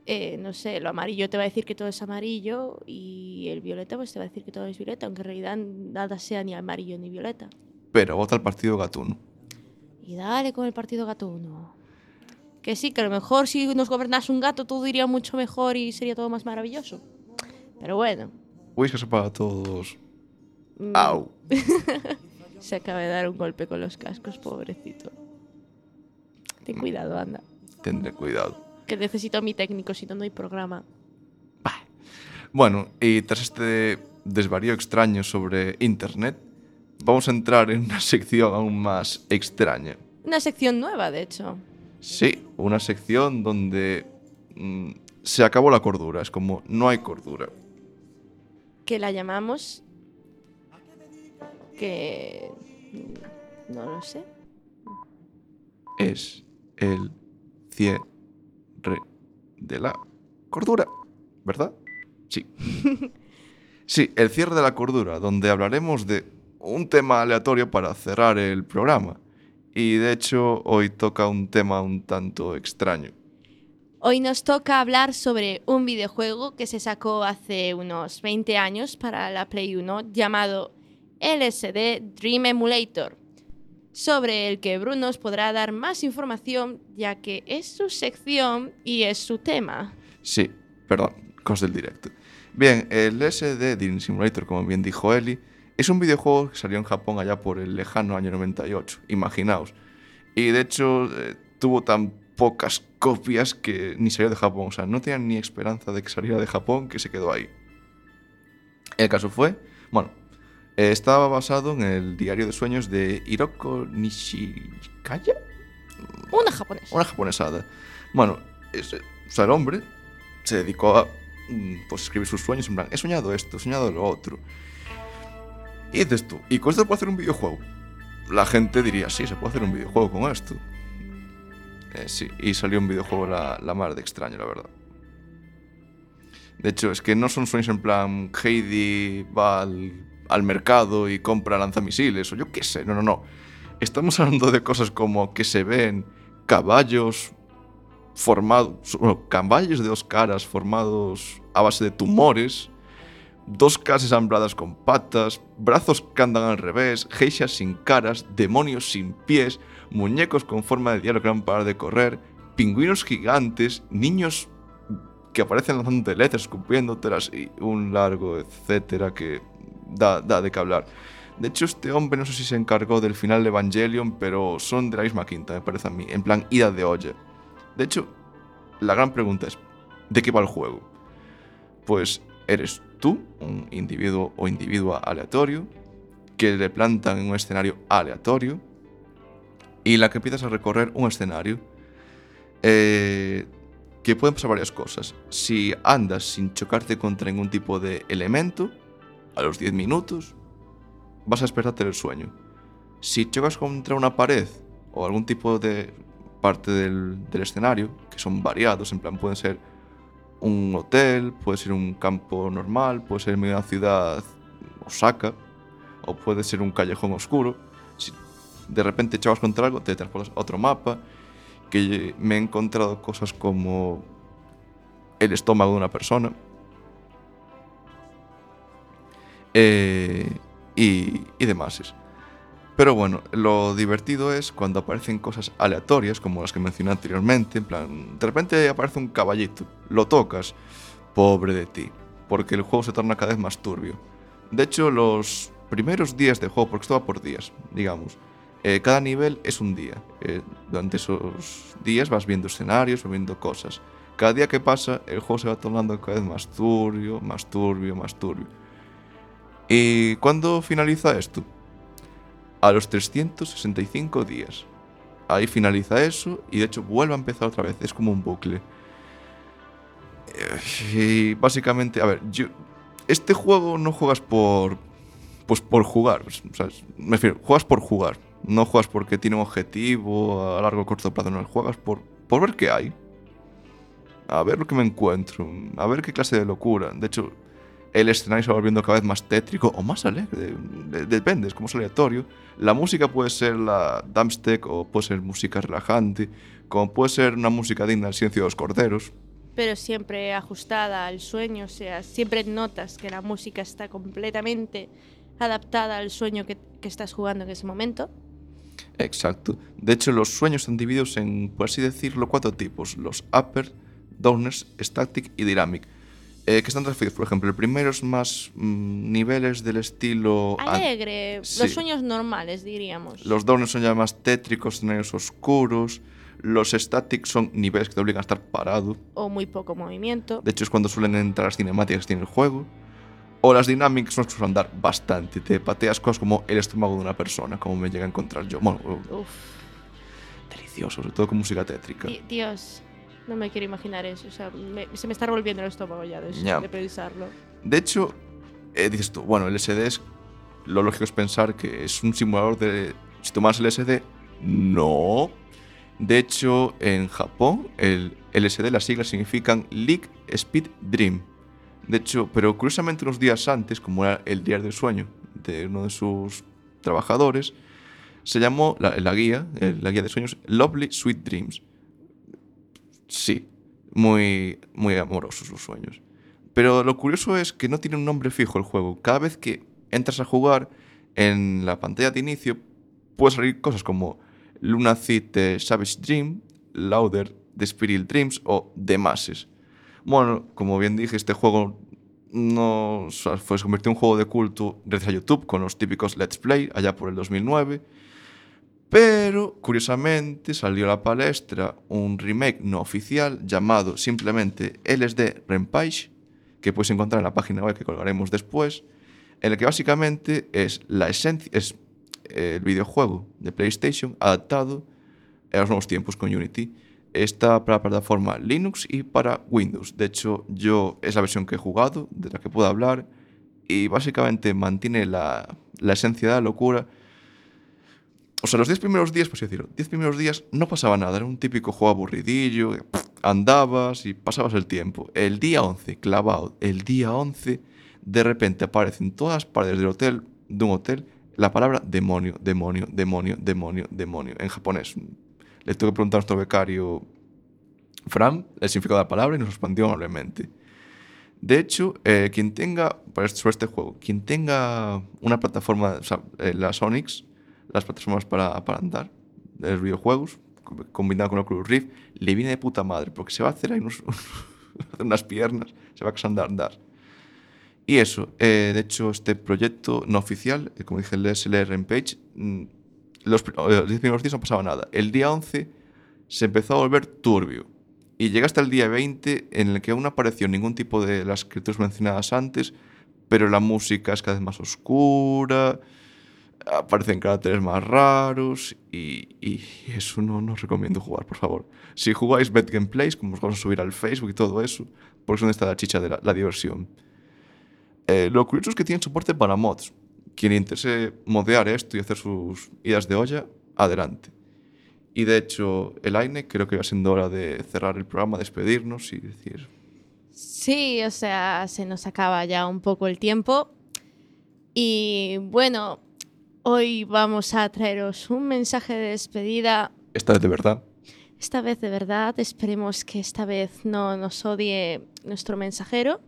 eh, no sé, lo amarillo te va a decir que todo es amarillo y el violeta pues te va a decir que todo es violeta, aunque en realidad nada sea ni amarillo ni violeta. Pero vota al partido gatuno. Y dale con el partido gatuno. Que sí, que a lo mejor si nos gobernase un gato todo iría mucho mejor y sería todo más maravilloso. Pero bueno, Whiskas para todos. mm, Au. [laughs] se acaba de dar un golpe con los cascos, pobrecito. Ten cuidado, anda. Tendré cuidado. Que necesito a mi técnico, si no, no hay programa. Bueno, y tras este desvarío extraño sobre Internet, vamos a entrar en una [laughs] sección aún más extraña. Una sección nueva, de hecho. Sí, una sección donde mm, se acabó la cordura. Es como, no hay cordura. que la llamamos que no lo sé Es el cierre de la cordura, ¿verdad? Sí. [laughs] Sí, el cierre de la cordura, donde hablaremos de un tema aleatorio para cerrar el programa. Y de hecho, hoy toca un tema un tanto extraño. hoy nos toca hablar sobre un videojuego que se sacó hace unos 20 años para la Play 1 llamado LSD Dream Emulator sobre el que Bruno nos podrá dar más información ya que es su sección y es su tema. Sí, perdón, cosas del directo. Bien, el SD Dream Simulator, como bien dijo Eli, es un videojuego que salió en Japón allá por el lejano año 98, imaginaos. Y de hecho eh, tuvo tan pocas copias que ni salió de Japón, o sea, no tenían ni esperanza de que saliera de Japón, que se quedó ahí. El caso fue, bueno, eh, estaba basado en el diario de sueños de Hiroko Nishikaya, Una japonesa. una japonesada. Bueno, ese, o sea, el hombre se dedicó a mm, pues, escribir sus sueños en plan, he soñado esto, he soñado lo otro. Y dices tú, ¿y con esto puedo hacer un videojuego? La gente diría, sí, se puede hacer un videojuego con esto. Eh, sí, y salió un videojuego la, la de extraño, la verdad. De hecho, es que no son sueños en plan, Heidi va al, al mercado y compra lanzamisiles, o yo qué sé, no, no, no. Estamos hablando de cosas como que se ven caballos formados, caballos de dos caras formados a base de tumores, dos caras ensambladas con patas, brazos que andan al revés, geishas sin caras, demonios sin pies, muñecos con forma de diablo que no parar de correr, pingüinos gigantes, niños que aparecen lanzando letras, escupiéndotelas y un largo etcétera que da, da de qué hablar. De hecho, este hombre no sé si se encargó del final de Evangelion, pero son de la misma quinta, me parece a mí, en plan ida de olla. De hecho, la gran pregunta es, ¿de qué va el juego? Pues eres tú, un individuo o individua aleatorio, que le plantan en un escenario aleatorio y la que empiezas a recorrer un escenario eh, que pueden pasar varias cosas. Si andas sin chocarte contra ningún tipo de elemento, a los 10 minutos vas a despertarte del sueño. Si chocas contra una pared o algún tipo de parte del, del escenario, que son variados, en plan pueden ser un hotel, puede ser un campo normal, puede ser una ciudad Osaka, o puede ser un callejón oscuro. Si de repente chocas contra algo, te transportas a otro mapa, que me he encontrado cosas como el estómago de una persona. Eh, y, y demás. Pero bueno, lo divertido es cuando aparecen cosas aleatorias, como las que mencioné anteriormente, en plan, de repente aparece un caballito, lo tocas, pobre de ti, porque el juego se torna cada vez más turbio. De hecho, los primeros días de juego, porque esto va por días, digamos, eh, cada nivel es un día. Eh, durante esos días vas viendo escenarios, vas viendo cosas. Cada día que pasa, el juego se va tornando cada vez más turbio, más turbio, más turbio. ¿Y cuándo finaliza esto? A los 365 días. Ahí finaliza eso y de hecho vuelve a empezar otra vez. Es como un bucle. Eh, Y básicamente, a ver, yo, este juego no juegas por. Pues por jugar. o sea, me refiero, juegas por jugar. No juegas porque tiene un objetivo a largo o corto plazo. No, juegas por, por ver qué hay. A ver lo que me encuentro. A ver qué clase de locura. De hecho, el escenario se va volviendo cada vez más tétrico o más alegre. de- Depende, es como es aleatorio. La música puede ser la dumpstep o puede ser música relajante. Como puede ser una música digna del silencio de los corderos. pero siempre ajustada al sueño, o sea, siempre notas que la música está completamente adaptada al sueño que, que estás jugando en ese momento. Exacto. De hecho, los sueños están divididos en, por así decirlo, cuatro tipos. Los upper, downers, static y dynamic. Eh, que están referidos, por ejemplo, el primero es más mm, niveles del estilo... Alegre, sí. los sueños normales, diríamos. Los downers son ya más tétricos, escenarios oscuros. Los static son niveles que te obligan a estar parado. O muy poco movimiento. De hecho, es cuando suelen entrar las cinemáticas que tiene el juego. O las dynamic son que suelen andar bastante. Te pateas cosas como el estómago de una persona, como me llega a encontrar yo. Bueno, Uf, delicioso, sobre todo con música tétrica. di- Dios, no me quiero imaginar eso. O sea, me- se me está revolviendo el estómago ya de, Ya. de pensarlo. De hecho, eh, dices tú, bueno, el SD es. Lo lógico es pensar que es un simulador de. Si tomas el SD, no. De hecho, en Japón, el LSD, las siglas significan League Speed Dream. De hecho, pero curiosamente, unos días antes, como era el día del sueño de uno de sus trabajadores, se llamó la, la guía, eh, la guía de sueños, Lovely Sweet Dreams. Sí, muy, muy amorosos sus sueños. Pero lo curioso es que no tiene un nombre fijo el juego. Cada vez que entras a jugar en la pantalla de inicio, puede salir cosas como Lunatic de Savage Dream, Louder de Spirit Dreams o The Masses. Bueno, como bien dije, este juego no fue, se convirtió en un juego de culto gracias a YouTube con los típicos Let's Play allá por el 2009. Pero, curiosamente, salió a la palestra un remake no oficial llamado simplemente LSD Rampage, que puedes encontrar en la página web que colgaremos después, en el que básicamente es la esencia, es eh, el videojuego de PlayStation adaptado a los nuevos tiempos con Unity. Está para la plataforma Linux y para Windows. De hecho, yo es la versión que he jugado, de la que puedo hablar, y básicamente mantiene la, la esencia de la locura. O sea, los 10 primeros días, pues decirlo, 10 primeros días no pasaba nada, era un típico juego aburridillo, andabas y pasabas el tiempo. El día 11, clavado, el día 11, de repente aparece en todas las paredes del hotel, de un hotel, la palabra demonio, demonio, demonio, demonio, demonio, en japonés. Le tuve que preguntar a nuestro becario Fran el significado de la palabra y nos respondió amablemente. De hecho, eh, quien tenga, sobre este juego, quien tenga una plataforma, eh, la Sonics, las plataformas para, para andar, de los videojuegos, co- combinado con Oculus Rift, le viene de puta madre, porque se va a hacer ahí unos, [laughs] unas piernas, se va a casar a andar. Y eso, eh, de hecho, este proyecto no oficial, eh, como dije, el SLR en Page, mm, los, eh, los 10 primeros días no pasaba nada. El día 11 se empezó a volver turbio. Y llega hasta el día 20 en el que aún no apareció ningún tipo de las criaturas mencionadas antes, pero la música es cada vez más oscura, aparecen caracteres más raros y, y eso no, no os recomiendo jugar, por favor. Si jugáis Bad Gameplays, como os vamos a subir al Facebook y todo eso, porque es donde está la chicha de la, la diversión. Eh, lo curioso es que tienen soporte para mods. Quien interese modear esto y hacer sus idas de olla, adelante. Y de hecho, el AINE creo que va siendo hora de cerrar el programa, despedirnos y decir... Sí, o sea, se nos acaba ya un poco el tiempo. Y bueno, hoy vamos a traeros un mensaje de despedida. Esta vez de verdad. Esta vez de verdad, esperemos que esta vez no nos odie nuestro mensajero.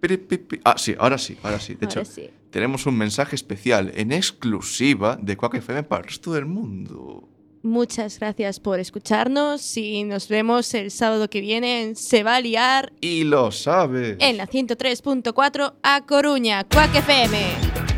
Piri. Ah, sí, ahora sí, ahora sí. De Ahora hecho, sí. tenemos un mensaje especial en exclusiva de Quack FM para el resto del mundo. Muchas gracias por escucharnos y nos vemos el sábado que viene en Se va a liar Y lo sabes. en la 103.4 a Coruña, Quack FM.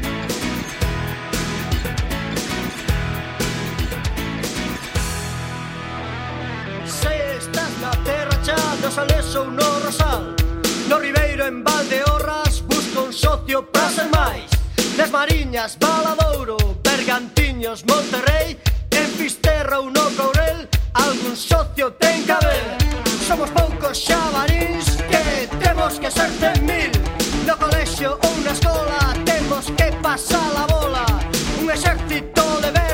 en Valdeorras busco un socio para ser máis. Nas Mariñas, Valadouro, Bergantiños, Monterrey En Fisterra ou no Courel, algún socio ten que haber Somos poucos xabarins que temos que ser cen mil. No colexio ou na escola temos que pasar a bola. Un exército de ver